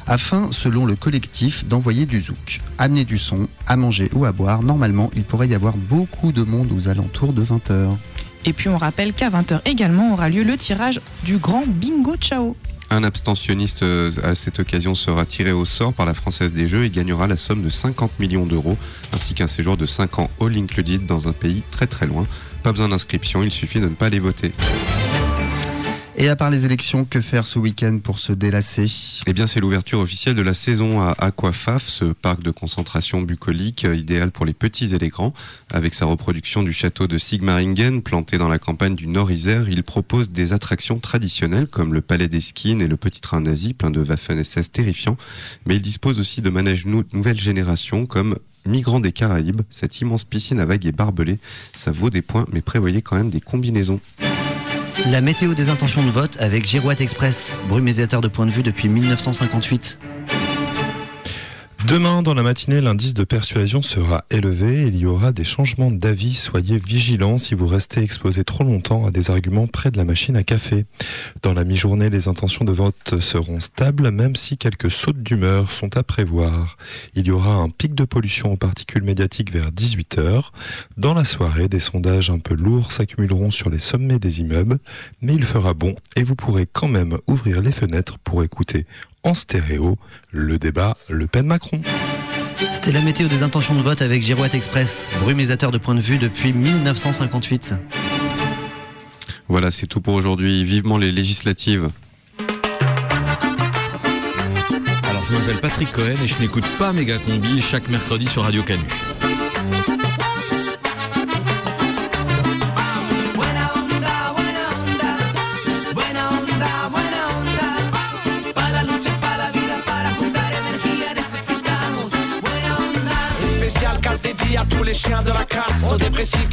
afin, selon le collectif, d'envoyer du zouk. Amener du son, à manger ou à boire, normalement, il pourrait y avoir beaucoup de monde aux alentours de 20h. Et puis on rappelle qu'à 20h également aura lieu le tirage du grand bingo ciao. Un abstentionniste euh, à cette occasion sera tiré au sort par la Française des Jeux et gagnera la somme de 50 millions d'euros, ainsi qu'un séjour de 5 ans all included dans un pays très très loin. Pas besoin d'inscription, il suffit de ne pas aller voter. Et à part les élections, que faire ce week-end pour se délasser? Eh bien, c'est l'ouverture officielle de la saison à Aquafaf, ce parc de concentration bucolique euh, idéal pour les petits et les grands. Avec sa reproduction du château de Sigmaringen, planté dans la campagne du Nord-Isère, il propose des attractions traditionnelles comme le palais des skins et le petit train nazi plein de Waffen-SS terrifiants. Mais il dispose aussi de manèges nou- nouvelle génération comme Migrants des Caraïbes, cette immense piscine à vagues et barbelés, ça vaut des points, mais prévoyez quand même des combinaisons. La météo des intentions de vote avec Girouette Express, brumisateur de point de vue depuis 1958. Demain, dans la matinée, l'indice de persuasion sera élevé. Il y aura des changements d'avis. Soyez vigilants si vous restez exposé trop longtemps à des arguments près de la machine à café. Dans la mi-journée, les intentions de vote seront stables, même si quelques sautes d'humeur sont à prévoir. Il y aura un pic de pollution aux particules médiatiques vers 18h. Dans la soirée, des sondages un peu lourds s'accumuleront sur les sommets des immeubles, mais il fera bon et vous pourrez quand même ouvrir les fenêtres pour écouter en stéréo le débat Le Pen-Macron. C'était la météo des intentions de vote avec Girouette Express, brumisateur de point de vue depuis 1958. Voilà, c'est tout pour aujourd'hui. Vivement les législatives. Alors, je m'appelle Patrick Cohen et je n'écoute pas Méga Combi chaque mercredi sur Radio Canu.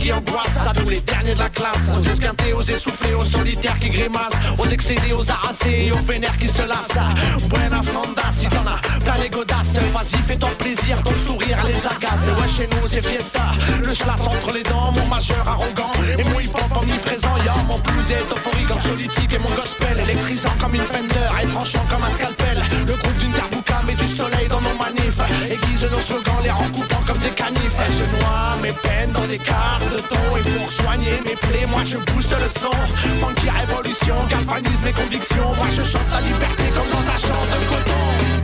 Qui angoissent, à tous les derniers de la classe, aux esquintés, aux essoufflés, aux solitaires qui grimacent, aux excédés, aux harassés et aux vénères qui se lassent. Buena sonda, si t'en as plein les godasses, vas-y fais-toi plaisir, ton sourire les agace. Ouais, chez nous c'est fiesta, le schlass entre les dents, mon majeur arrogant et mon hip-hop omniprésent. Yo, mon plus est euphorique, anxiolytique et mon gospel électrisant comme une fender et tranchant comme un scalpel. Le groupe d'une carbouca met du soleil dans nos manifs, aiguise nos slogans, les rend coupants comme des canifs. Je noie mes peines dans des quarts de ton et pour soigner mes plaies, moi je booste le son. Funky révolution, galvanise mes convictions. Moi je chante la liberté comme dans un champ de coton.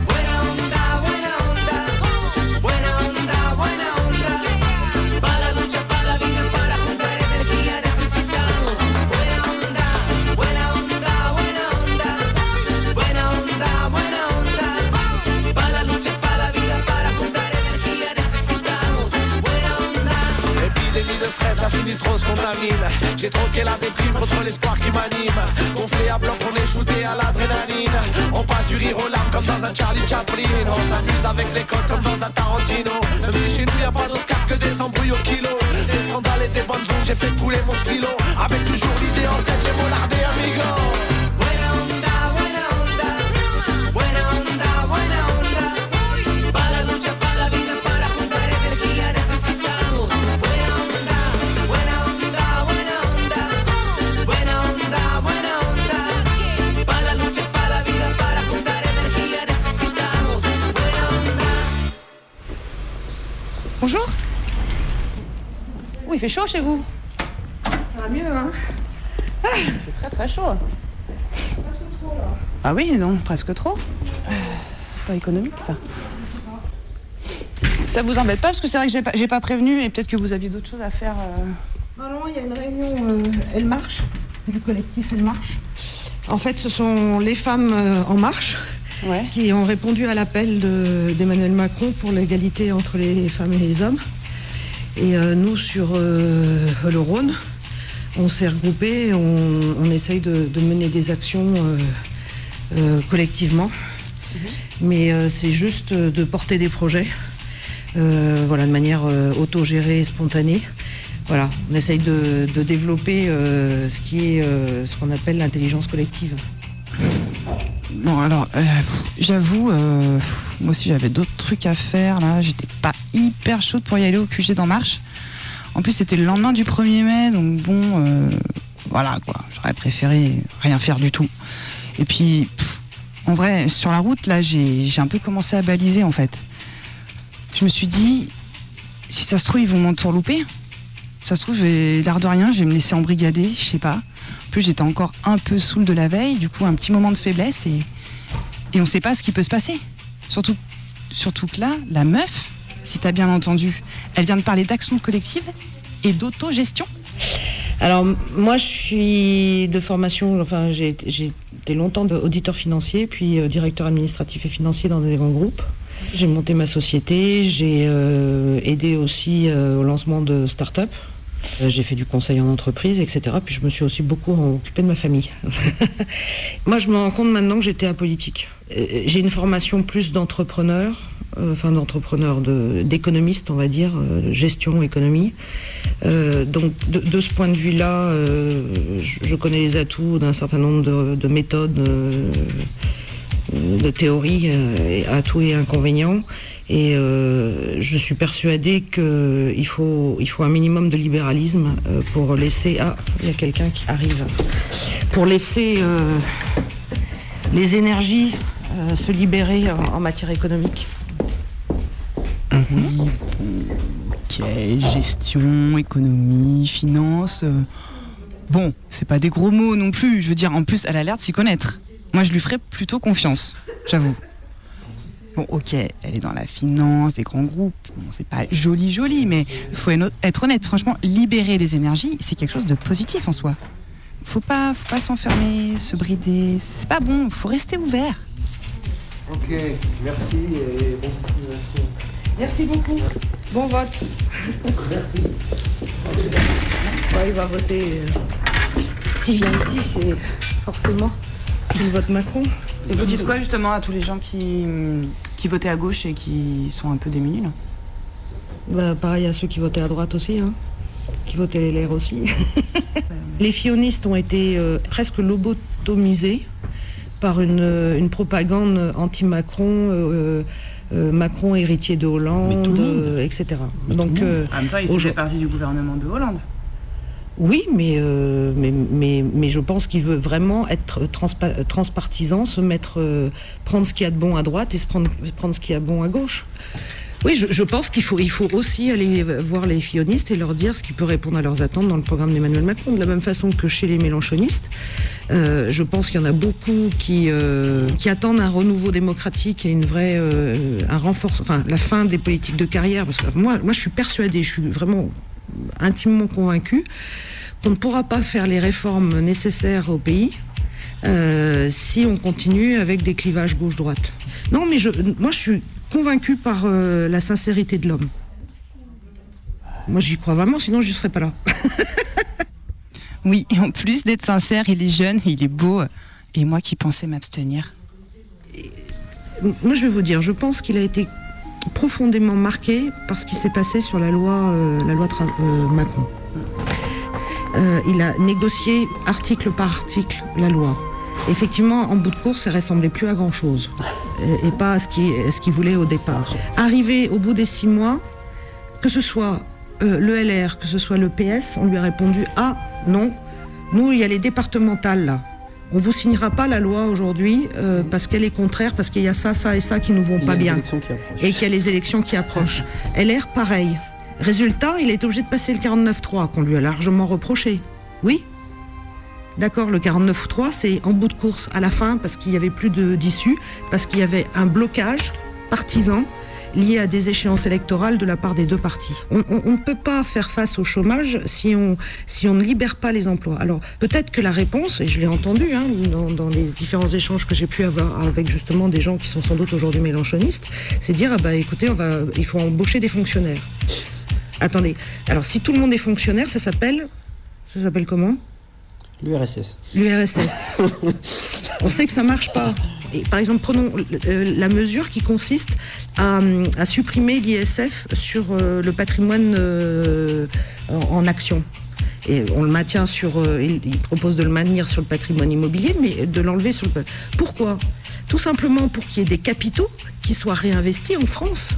J'ai troqué la déprime contre l'espoir qui m'anime. Gonflé à bloc, on est shooté à l'adrénaline. On passe du rire aux larmes comme dans un Charlie Chaplin. On s'amuse avec les codes comme dans un Tarantino. Même si chez nous y a pas d'Oscar que des embrouilles au kilo. Des scandales et des bonnes ondes, j'ai fait couler mon stylo. Avec toujours l'idée en tête, les mollards des amigos. Bonjour. Oui, il fait chaud chez vous Ça va mieux, hein? Il fait très très chaud. Ah oui, non, presque trop. Pas économique ça. Ça vous embête pas parce que c'est vrai que j'ai pas, pas prévenu et peut-être que vous aviez d'autres choses à faire. euh. Non, non, il y a une réunion euh, Elle Marche, du collectif Elle Marche. En fait, ce sont les femmes euh, En Marche qui ont répondu à l'appel de- d'Emmanuel Macron pour l'égalité entre les femmes et les hommes. Et euh, nous, sur euh, le Rhône, on s'est regroupés, on, on essaye de, de mener des actions euh, collectivement. Mais euh, c'est juste de porter des projets, voilà, de manière autogérée et spontanée. Voilà, on essaye de, de développer ce qui est ce qu'on appelle l'intelligence collective. Bon alors, euh, j'avoue, euh, moi aussi j'avais d'autres trucs à faire là. J'étais pas hyper chaude pour y aller au QG d'En Marche. En plus c'était le lendemain du 1er mai, donc bon, euh, voilà quoi. J'aurais préféré rien faire du tout. Et puis, en vrai, sur la route là, j'ai un peu commencé à baliser en fait. Je me suis dit, si ça se trouve ils vont m'entourlouper. Ça se trouve, l'air de rien, je vais me laisser embrigader, je sais pas. En plus, j'étais encore un peu saoule de la veille, du coup, un petit moment de faiblesse et, et on sait pas ce qui peut se passer. Surtout, surtout que là, la meuf, si t'as bien entendu, elle vient de parler d'action collective et d'autogestion. Alors moi je suis de formation, enfin j'ai été longtemps auditeur financier, puis euh, directeur administratif et financier dans des grands groupes. J'ai monté ma société, j'ai euh, aidé aussi euh, au lancement de start-up. Euh, J'ai fait du conseil en entreprise, etc. Puis je me suis aussi beaucoup occupée de ma famille. Moi, je me rends compte maintenant que j'étais apolitique. J'ai une formation plus d'entrepreneur, enfin d'entrepreneur, de- d'économiste, on va dire, gestion, économie. Donc de, ce point de vue-là, je, connais les atouts d'un certain nombre de, de méthodes, de théories, euh, et atouts et inconvénients. Et euh, je suis persuadée qu'il faut, un minimum de libéralisme euh, pour laisser... Ah, il y a quelqu'un qui arrive. Pour laisser euh, les énergies euh, se libérer en, matière économique. Oui, ok, gestion, économie, finance. euh, Bon, c'est pas des gros mots non plus. Je veux dire, en plus, l'air de s'y connaître. Moi, je lui ferais plutôt confiance, j'avoue. Bon, ok, elle est dans la finance, des grands groupes. Bon, c'est pas joli, joli, mais faut être honnête. Franchement, libérer les énergies, c'est quelque chose de positif en soi. Faut pas, faut pas s'enfermer, se brider. C'est pas bon. Faut rester ouvert. Ok, merci et bonne continuation. Merci beaucoup. Bon vote. Ouais, il va voter. euh, S'il vient ici, c'est forcément qu'il vote Macron. Et vous dites quoi justement à tous les gens qui, qui votaient à gauche et qui sont un peu démunis là Bah, pareil à ceux qui votaient à droite aussi, hein. qui votaient les LR aussi. les fionistes ont été euh, presque lobotomisés par une, euh, une propagande anti-Macron, euh, euh, Macron héritier de Hollande, tout le monde. euh, etc. Donc, euh, En même temps, il faisait partie du gouvernement de Hollande. Oui, mais, euh, mais, mais, mais je pense qu'il veut vraiment être transpa- transpartisan, se mettre, euh, prendre ce qu'il y a de bon à droite et se prendre, prendre ce qu'il y a de bon à gauche. Oui, je, pense qu'il faut, il faut aussi aller voir les fillonistes et leur dire ce qui peut répondre à leurs attentes dans le programme d'Emmanuel Macron. De la même façon que chez les mélanchonistes, euh, je pense qu'il y en a beaucoup qui, euh, qui attendent un renouveau démocratique et une vraie, un enfin la fin des politiques de carrière. Parce que moi, moi, je suis persuadée, je suis vraiment intimement convaincue qu'on ne pourra pas faire les réformes nécessaires au pays euh, si on continue avec des clivages gauche-droite. Non, mais je, moi, je suis convaincue par euh, la sincérité de l'homme. Moi, j'y crois vraiment, sinon je ne serais pas là. Oui, et en plus d'être sincère, il est jeune, il est beau. Et moi qui pensais m'abstenir. Moi, je vais vous dire, je pense qu'il a été profondément marqué par ce qui s'est passé sur la loi, euh, euh, Macron. Euh, il a négocié article par article la loi. Effectivement, en bout de course, ça ressemblait plus à grand chose et, pas à ce qu'il voulait au départ. Arrivé au bout des six mois, que ce soit le LR, que ce soit le PS, on lui a répondu Ah non, nous, il y a les départementales là. On vous signera pas la loi aujourd'hui euh, parce qu'elle est contraire, parce qu'il y a ça, ça et ça qui nous vont pas bien. Et qu'il y a les élections qui approchent. LR, pareil. Résultat, il été obligé de passer le 49-3, qu'on lui a largement reproché. Oui D'accord, le 49-3, c'est en bout de course à la fin, parce qu'il n'y avait plus de- d'issue, parce qu'il y avait un blocage partisan lié à des échéances électorales de la part des deux partis. On ne peut pas faire face au chômage si on, si on ne libère pas les emplois. Alors peut-être que la réponse, et je l'ai entendu hein, dans, dans les différents échanges que j'ai pu avoir avec justement des gens qui sont sans doute aujourd'hui mélanchonistes, c'est dire, ah bah écoutez, on va, il faut embaucher des fonctionnaires. Attendez, alors si tout le monde est fonctionnaire, ça s'appelle, ça s'appelle comment? L'URSS. L'URSS. On sait que ça marche pas. Et par exemple, prenons la mesure qui consiste à, à supprimer l'ISF sur euh, le patrimoine euh, en, action. Et on le maintient sur. euh, il, propose de le maintenir sur le patrimoine immobilier, mais de l'enlever sur le. Pourquoi? Tout simplement pour qu'il y ait des capitaux qui soient réinvestis en France.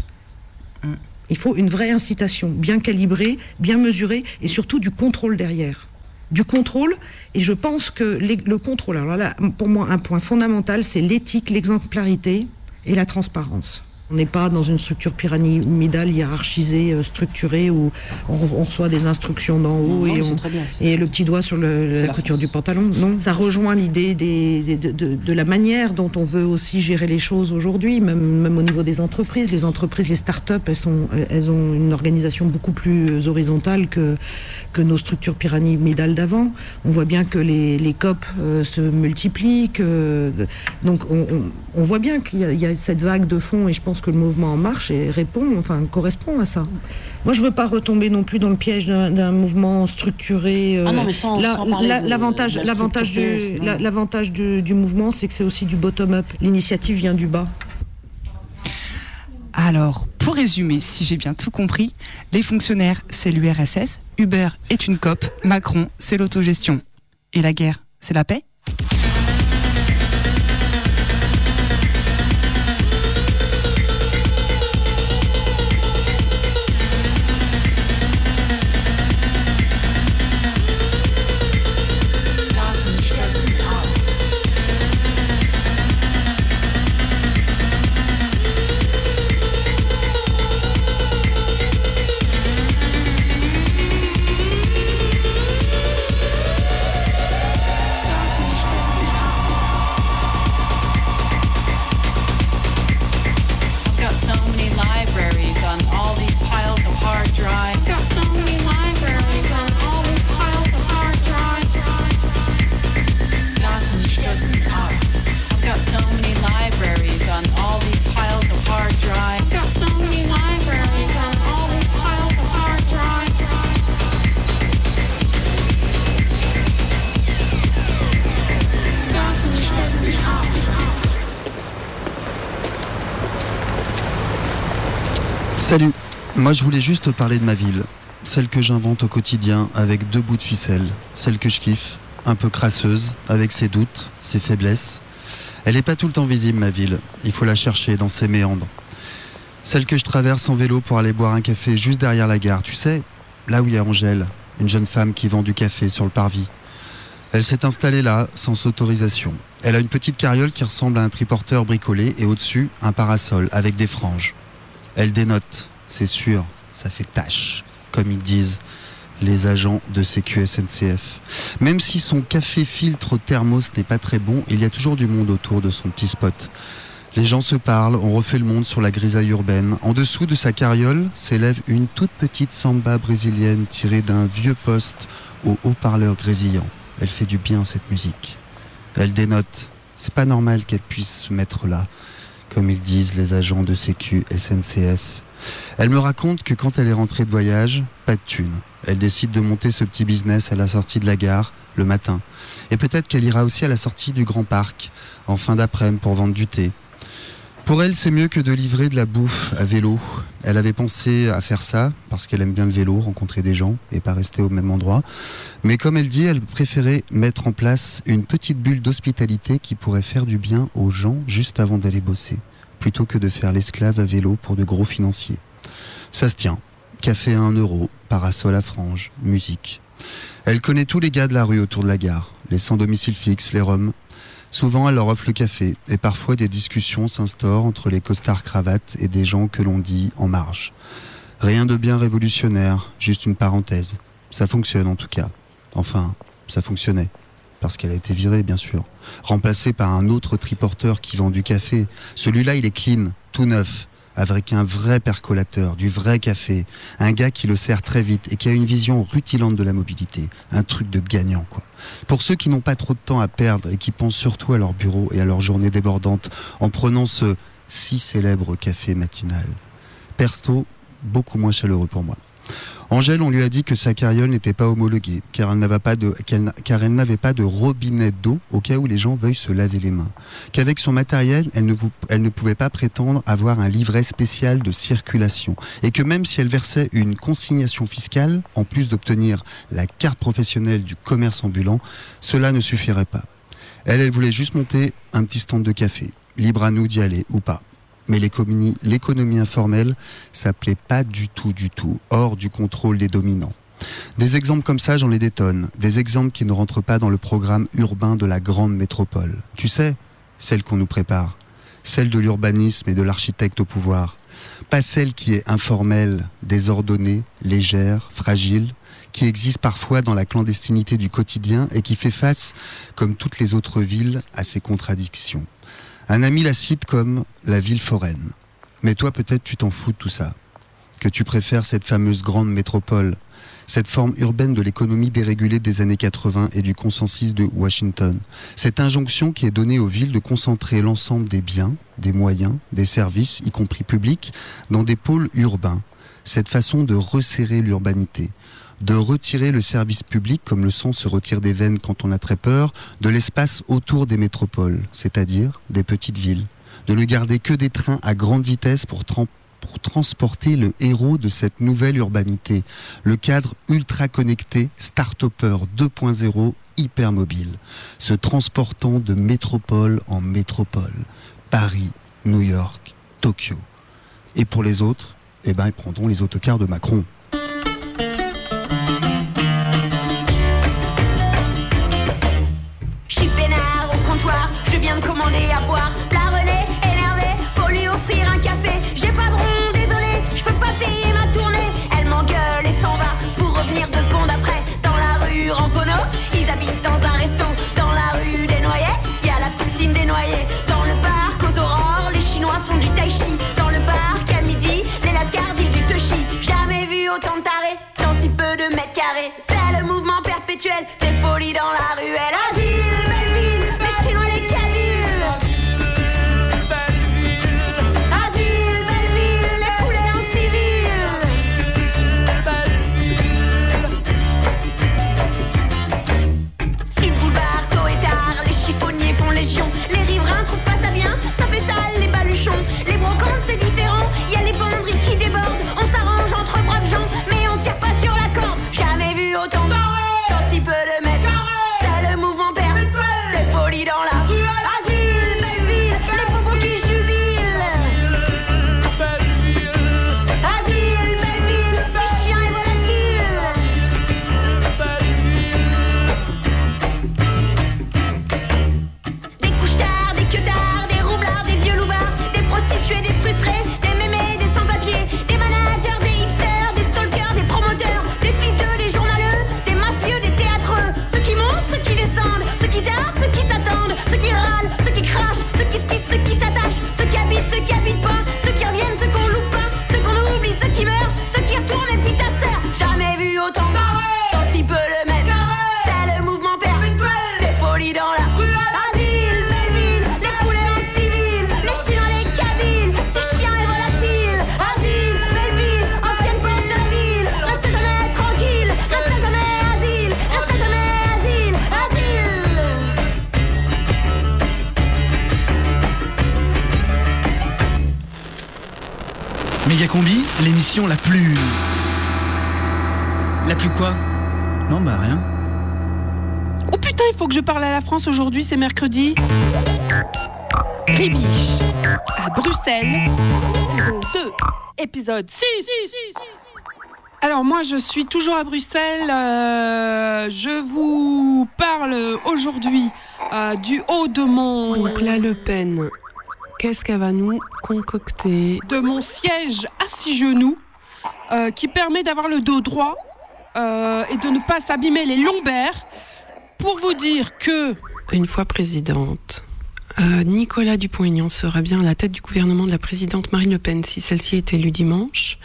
Il faut une vraie incitation, bien calibrée, bien mesurée, et surtout du contrôle derrière du contrôle. Et je pense que le contrôle, alors là, pour moi, un point fondamental, c'est l'éthique, l'exemplarité et la transparence. On n'est pas dans une structure pyramidale hiérarchisée, euh, structurée, où on, on reçoit des instructions d'en haut Non, et, on- bien, le petit doigt sur le- la la couture du pantalon. Non, ça rejoint l'idée des- des- de, la manière dont on veut aussi gérer les choses aujourd'hui, même, même au niveau des entreprises. Les entreprises, les start-up, elles, sont, elles ont une organisation beaucoup plus horizontale que, que nos structures pyramidales d'avant. On voit bien que les, les COP euh, se multiplient. que- donc on, on- on voit bien qu'il y, y a cette vague de fonds et je pense que le mouvement En Marche et répond, enfin, correspond à ça. Moi, je veux pas retomber non plus dans le piège d'un mouvement structuré. euh, Ah non, mais sans- la- sans parler la- de- L'avantage de la l'avantage du, l'avantage du, du mouvement, c'est que c'est aussi du bottom-up. L'initiative vient du bas. Alors, pour résumer, si j'ai bien tout compris, les fonctionnaires, c'est l'URSS, Uber est une COP, Macron, c'est l'autogestion. Et la guerre, c'est la paix? Moi je voulais juste te parler de ma ville, celle que j'invente au quotidien avec deux bouts de ficelle, celle que je kiffe, un peu crasseuse, avec ses doutes, ses faiblesses. Elle n'est pas tout le temps visible ma ville, il faut la chercher dans ses méandres. Celle que je traverse en vélo pour aller boire un café juste derrière la gare, tu sais, là où il y a Angèle, une jeune femme qui vend du café sur le parvis. Elle s'est installée là, sans autorisation. Elle a une petite carriole qui ressemble à un triporteur bricolé et au-dessus, un parasol avec des franges. Elle dénote, c'est sûr, ça fait tâche, comme ils disent les agents de Sécu SNCF. Même si son café filtre au thermos n'est pas très bon, il y a toujours du monde autour de son petit spot. Les gens se parlent, on refait le monde sur la grisaille urbaine. En dessous de sa carriole s'élève une toute petite samba brésilienne tirée d'un vieux poste au haut-parleur grésillant. Elle fait du bien cette musique. Elle dénote. C'est pas normal qu'elle puisse se mettre là, comme ils disent les agents de Sécu SNCF. Elle me raconte que quand elle est rentrée de voyage, pas de thune. Elle décide de monter ce petit business à la sortie de la gare, le matin. Et peut-être qu'elle ira aussi à la sortie du Grand Parc, en fin d'après-midi, pour vendre du thé. Pour elle, c'est mieux que de livrer de la bouffe à vélo. Elle avait pensé à faire ça, parce qu'elle aime bien le vélo, rencontrer des gens, et pas rester au même endroit. Mais comme elle dit, elle préférait mettre en place une petite bulle d'hospitalité qui pourrait faire du bien aux gens juste avant d'aller bosser, plutôt que de faire l'esclave à vélo pour de gros financiers. Ça se tient. Café à 1 euro, parasol à franges, musique. Elle connaît tous les gars de la rue autour de la gare, les sans domicile fixe, les roms. Souvent, elle leur offre le café, et parfois des discussions s'instaurent entre les costards cravates et des gens que l'on dit en marge. Rien de bien révolutionnaire, juste une parenthèse. Ça fonctionne en tout cas. Enfin, ça fonctionnait. Parce qu'elle a été virée, bien sûr. Remplacée par un autre triporteur qui vend du café. Celui-là, il est clean, tout neuf, avec un vrai percolateur, du vrai café. Un gars qui le sert très vite et qui a une vision rutilante de la mobilité. Un truc de gagnant, quoi. Pour ceux qui n'ont pas trop de temps à perdre et qui pensent surtout à leur bureau et à leur journée débordante en prenant ce si célèbre café matinal. Persto, beaucoup moins chaleureux pour moi. Angèle, on lui a dit que sa carriole n'était pas homologuée, car elle n'avait pas de, robinet d'eau au cas où les gens veuillent se laver les mains. Qu'avec son matériel, elle ne pouvait pas prétendre avoir un livret spécial de circulation. Et que même si elle versait une consignation fiscale, en plus d'obtenir la carte professionnelle du commerce ambulant, cela ne suffirait pas. Elle, elle voulait juste monter un petit stand de café. Libre à nous d'y aller ou pas. Mais l'économie, informelle s'appelait pas du tout, du tout, hors du contrôle des dominants. Des exemples comme ça, j'en ai des tonnes. Des exemples qui ne rentrent pas dans le programme urbain de la grande métropole. Tu sais, celle qu'on nous prépare. Celle de l'urbanisme et de l'architecte au pouvoir. Pas celle qui est informelle, désordonnée, légère, fragile, qui existe parfois dans la clandestinité du quotidien et qui fait face, comme toutes les autres villes, à ses contradictions. Un ami la cite comme la ville foraine. Mais toi, peut-être, tu t'en fous de tout ça. Que tu préfères cette fameuse grande métropole, cette forme urbaine de l'économie dérégulée des années 80 et du consensus de Washington. Cette injonction qui est donnée aux villes de concentrer l'ensemble des biens, des moyens, des services, y compris publics, dans des pôles urbains. Cette façon de resserrer l'urbanité de retirer le service public, comme le sang se retire des veines quand on a très peur, de l'espace autour des métropoles, c'est-à-dire des petites villes, de ne garder que des trains à grande vitesse pour tran- pour transporter le héros de cette nouvelle urbanité, le cadre ultra connecté Startupper 2.0 hypermobile, se transportant de métropole en métropole, Paris, New York, Tokyo. Et pour les autres, eh ben, ils prendront les autocars de Macron. Je suis France aujourd'hui, c'est mercredi. Gribiche, à Bruxelles, saison 2, épisode 6. Alors moi, je suis toujours à Bruxelles. euh, je vous parle aujourd'hui euh, du haut de mon... Donc la Le Pen, qu'est-ce qu'elle va nous concocter? de mon siège à six genoux, euh, qui permet d'avoir le dos droit et de ne pas s'abîmer les lombaires. Pour vous dire que Une fois présidente, euh, Nicolas Dupont-Aignan sera bien à la tête du gouvernement de la présidente Marine Le Pen si celle-ci est élue dimanche.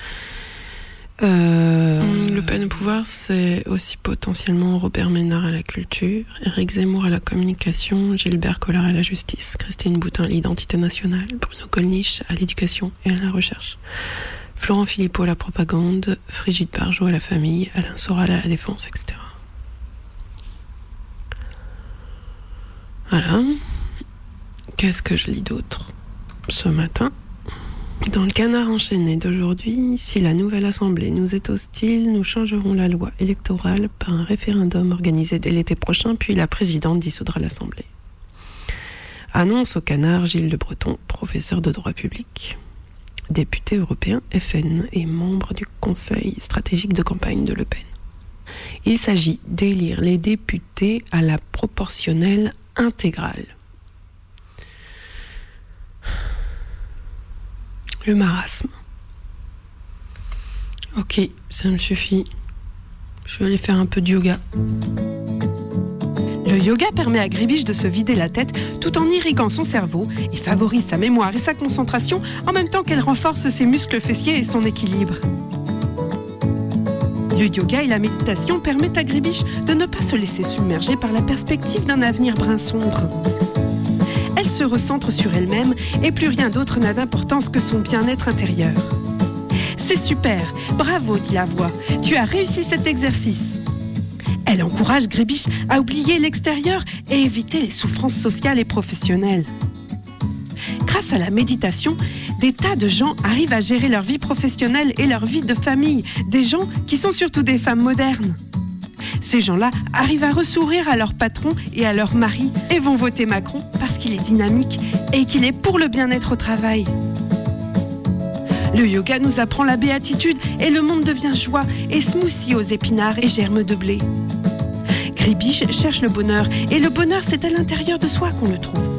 Euh, le Pen au pouvoir, c'est aussi potentiellement Robert Ménard à la culture, Éric Zemmour à la communication, Gilbert Collard à la justice, Christine Boutin à l'identité nationale, Bruno Gollnisch à l'éducation et à la recherche, Florent Philippot à la propagande, Frigide Barjot à la famille, Alain Soral à la défense, etc. Voilà. Qu'est-ce que je lis d'autre ce matin? Dans le canard enchaîné d'aujourd'hui, si la nouvelle Assemblée nous est hostile, nous changerons la loi électorale par un référendum organisé dès l'été prochain, puis la présidente dissoudra l'Assemblée. Annonce au canard Gilles de Breton, professeur de droit public, député européen FN et membre du conseil stratégique de campagne de Le Pen. Il s'agit d'élire les députés à la proportionnelle intégrale. Le marasme. Ok, ça me suffit. Je vais aller faire un peu de yoga. le yoga permet à Gribiche de se vider la tête tout en irriguant son cerveau et favorise sa mémoire et sa concentration en même temps qu'elle renforce ses muscles fessiers et son équilibre. Le yoga et la méditation permettent à Gribiche de ne pas se laisser submerger par la perspective d'un avenir brun sombre. Elle se recentre sur elle-même et plus rien d'autre n'a d'importance que son bien-être intérieur. C'est super, bravo, dit la voix. Tu as réussi cet exercice. Elle encourage Gribiche à oublier l'extérieur et éviter les souffrances sociales et professionnelles. Grâce à la méditation, des tas de gens arrivent à gérer leur vie professionnelle et leur vie de famille. Des gens qui sont surtout des femmes modernes. Ces gens-là arrivent à ressourire à leur patron et à leur mari et vont voter Macron parce qu'il est dynamique et qu'il est pour le bien-être au travail. Le yoga nous apprend la béatitude et le monde devient joie et smoothie aux épinards et germes de blé. Gribiche cherche le bonheur et le bonheur c'est à l'intérieur de soi qu'on le trouve.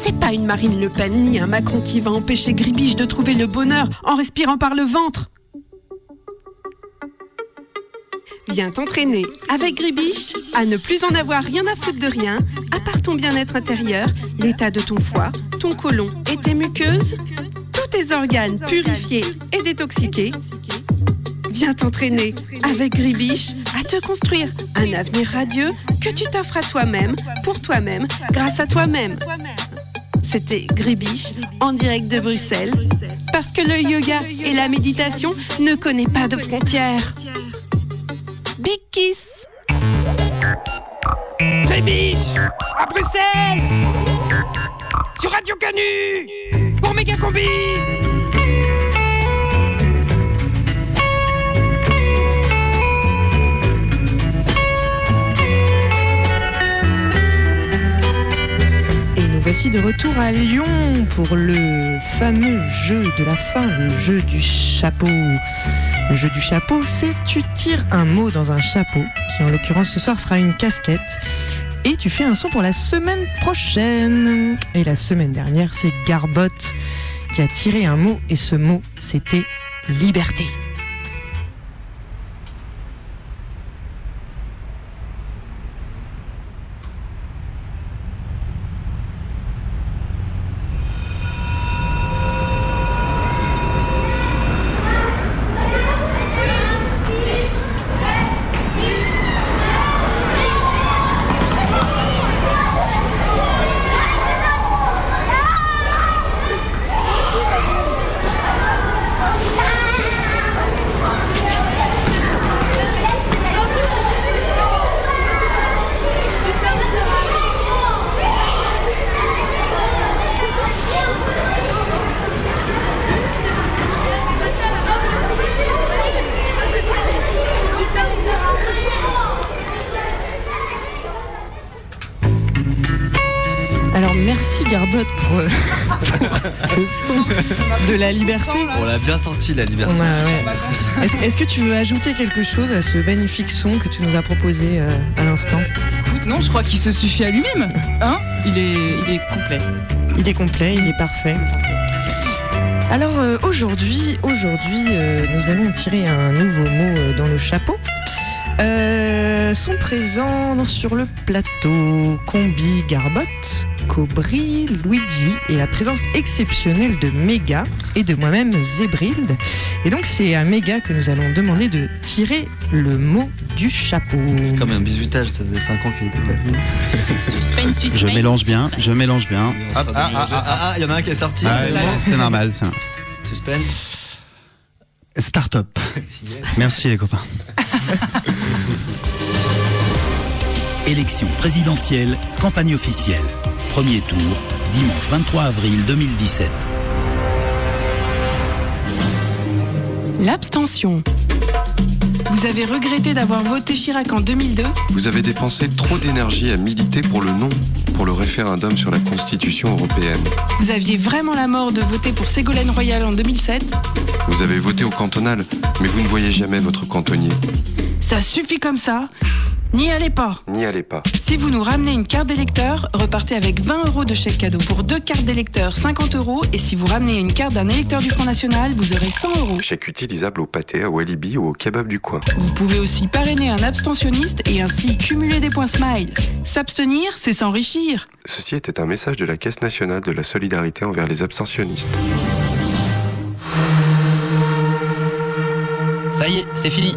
C'est pas une Marine Le Pen ni un Macron qui va empêcher Gribiche de trouver le bonheur en respirant par le ventre. Viens t'entraîner avec Gribiche à ne plus en avoir rien à foutre de rien, à part ton bien-être intérieur, l'état de ton foie, ton côlon et tes muqueuses, tous tes organes purifiés et détoxiqués. Viens t'entraîner avec Gribiche à te construire un avenir radieux que tu t'offres à toi-même, pour toi-même, grâce à toi-même. C'était Gribiche en direct de Bruxelles. Parce que le yoga et la méditation ne connaissent pas de frontières. Big kiss Rébiche À Bruxelles Sur Radio Canu Pour Méga Combi voici de retour à Lyon pour le fameux jeu de la fin, le jeu du chapeau. Le jeu du chapeau, c'est tu tires un mot dans un chapeau, qui en l'occurrence ce soir sera une casquette, et tu fais un son pour la semaine prochaine. Et la semaine dernière, c'est Garbotte qui a tiré un mot, et ce mot, c'était liberté. La liberté. On l'a bien senti la liberté. Ouais, ouais. Est-ce que tu veux ajouter quelque chose à ce magnifique son que tu nous as proposé euh, à l'instant? Écoute, non, je crois qu'il se suffit à lui-même. Hein? Il, est, il est complet. Il est complet, il est parfait. Alors euh, aujourd'hui, aujourd'hui, euh, nous allons tirer un nouveau mot euh, dans le chapeau. Euh, sont présents sur le plateau Combi Garbotte, Cobri, Luigi et la présence exceptionnelle de Méga et de moi-même Zébrilde. Et donc c'est à Méga que nous allons demander de tirer le mot du chapeau. C'est comme un bisutage, ça faisait 5 ans qu'il était pas venu. Je mélange bien, je mélange bien. Ah, ah, ah, ah, ah, il y en a un qui est sorti. Ah, c'est normal. c'est- Suspense. Start-up. Merci les copains. Élection présidentielle, campagne officielle. Premier tour, dimanche 23 avril 2017. L'abstention. Vous avez regretté d'avoir voté Chirac en 2002 Vous avez dépensé trop d'énergie à militer pour le non, pour le référendum sur la Constitution européenne. Vous aviez vraiment la mort de voter pour Ségolène Royal en 2007 Vous avez voté au cantonal, mais vous ne voyez jamais votre cantonnier. Ça suffit comme ça N'y allez pas N'y allez pas. Si vous nous ramenez une carte d'électeur, repartez avec 20 euros de chèque cadeau pour deux cartes d'électeur, 50 euros. Et si vous ramenez une carte d'un électeur du Front National, vous aurez 100 euros. Chèque utilisable au pâté, au Walibi ou au kebab du coin. Vous pouvez aussi parrainer un abstentionniste et ainsi cumuler des points smile. S'abstenir, c'est s'enrichir. Ceci était un message de la Caisse nationale de la solidarité envers les abstentionnistes. Ça y est, c'est fini.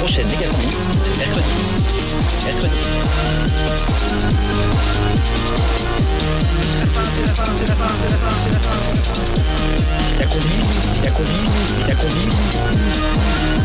Prochaine combi, c'est mercredi. Mercredi. La la la.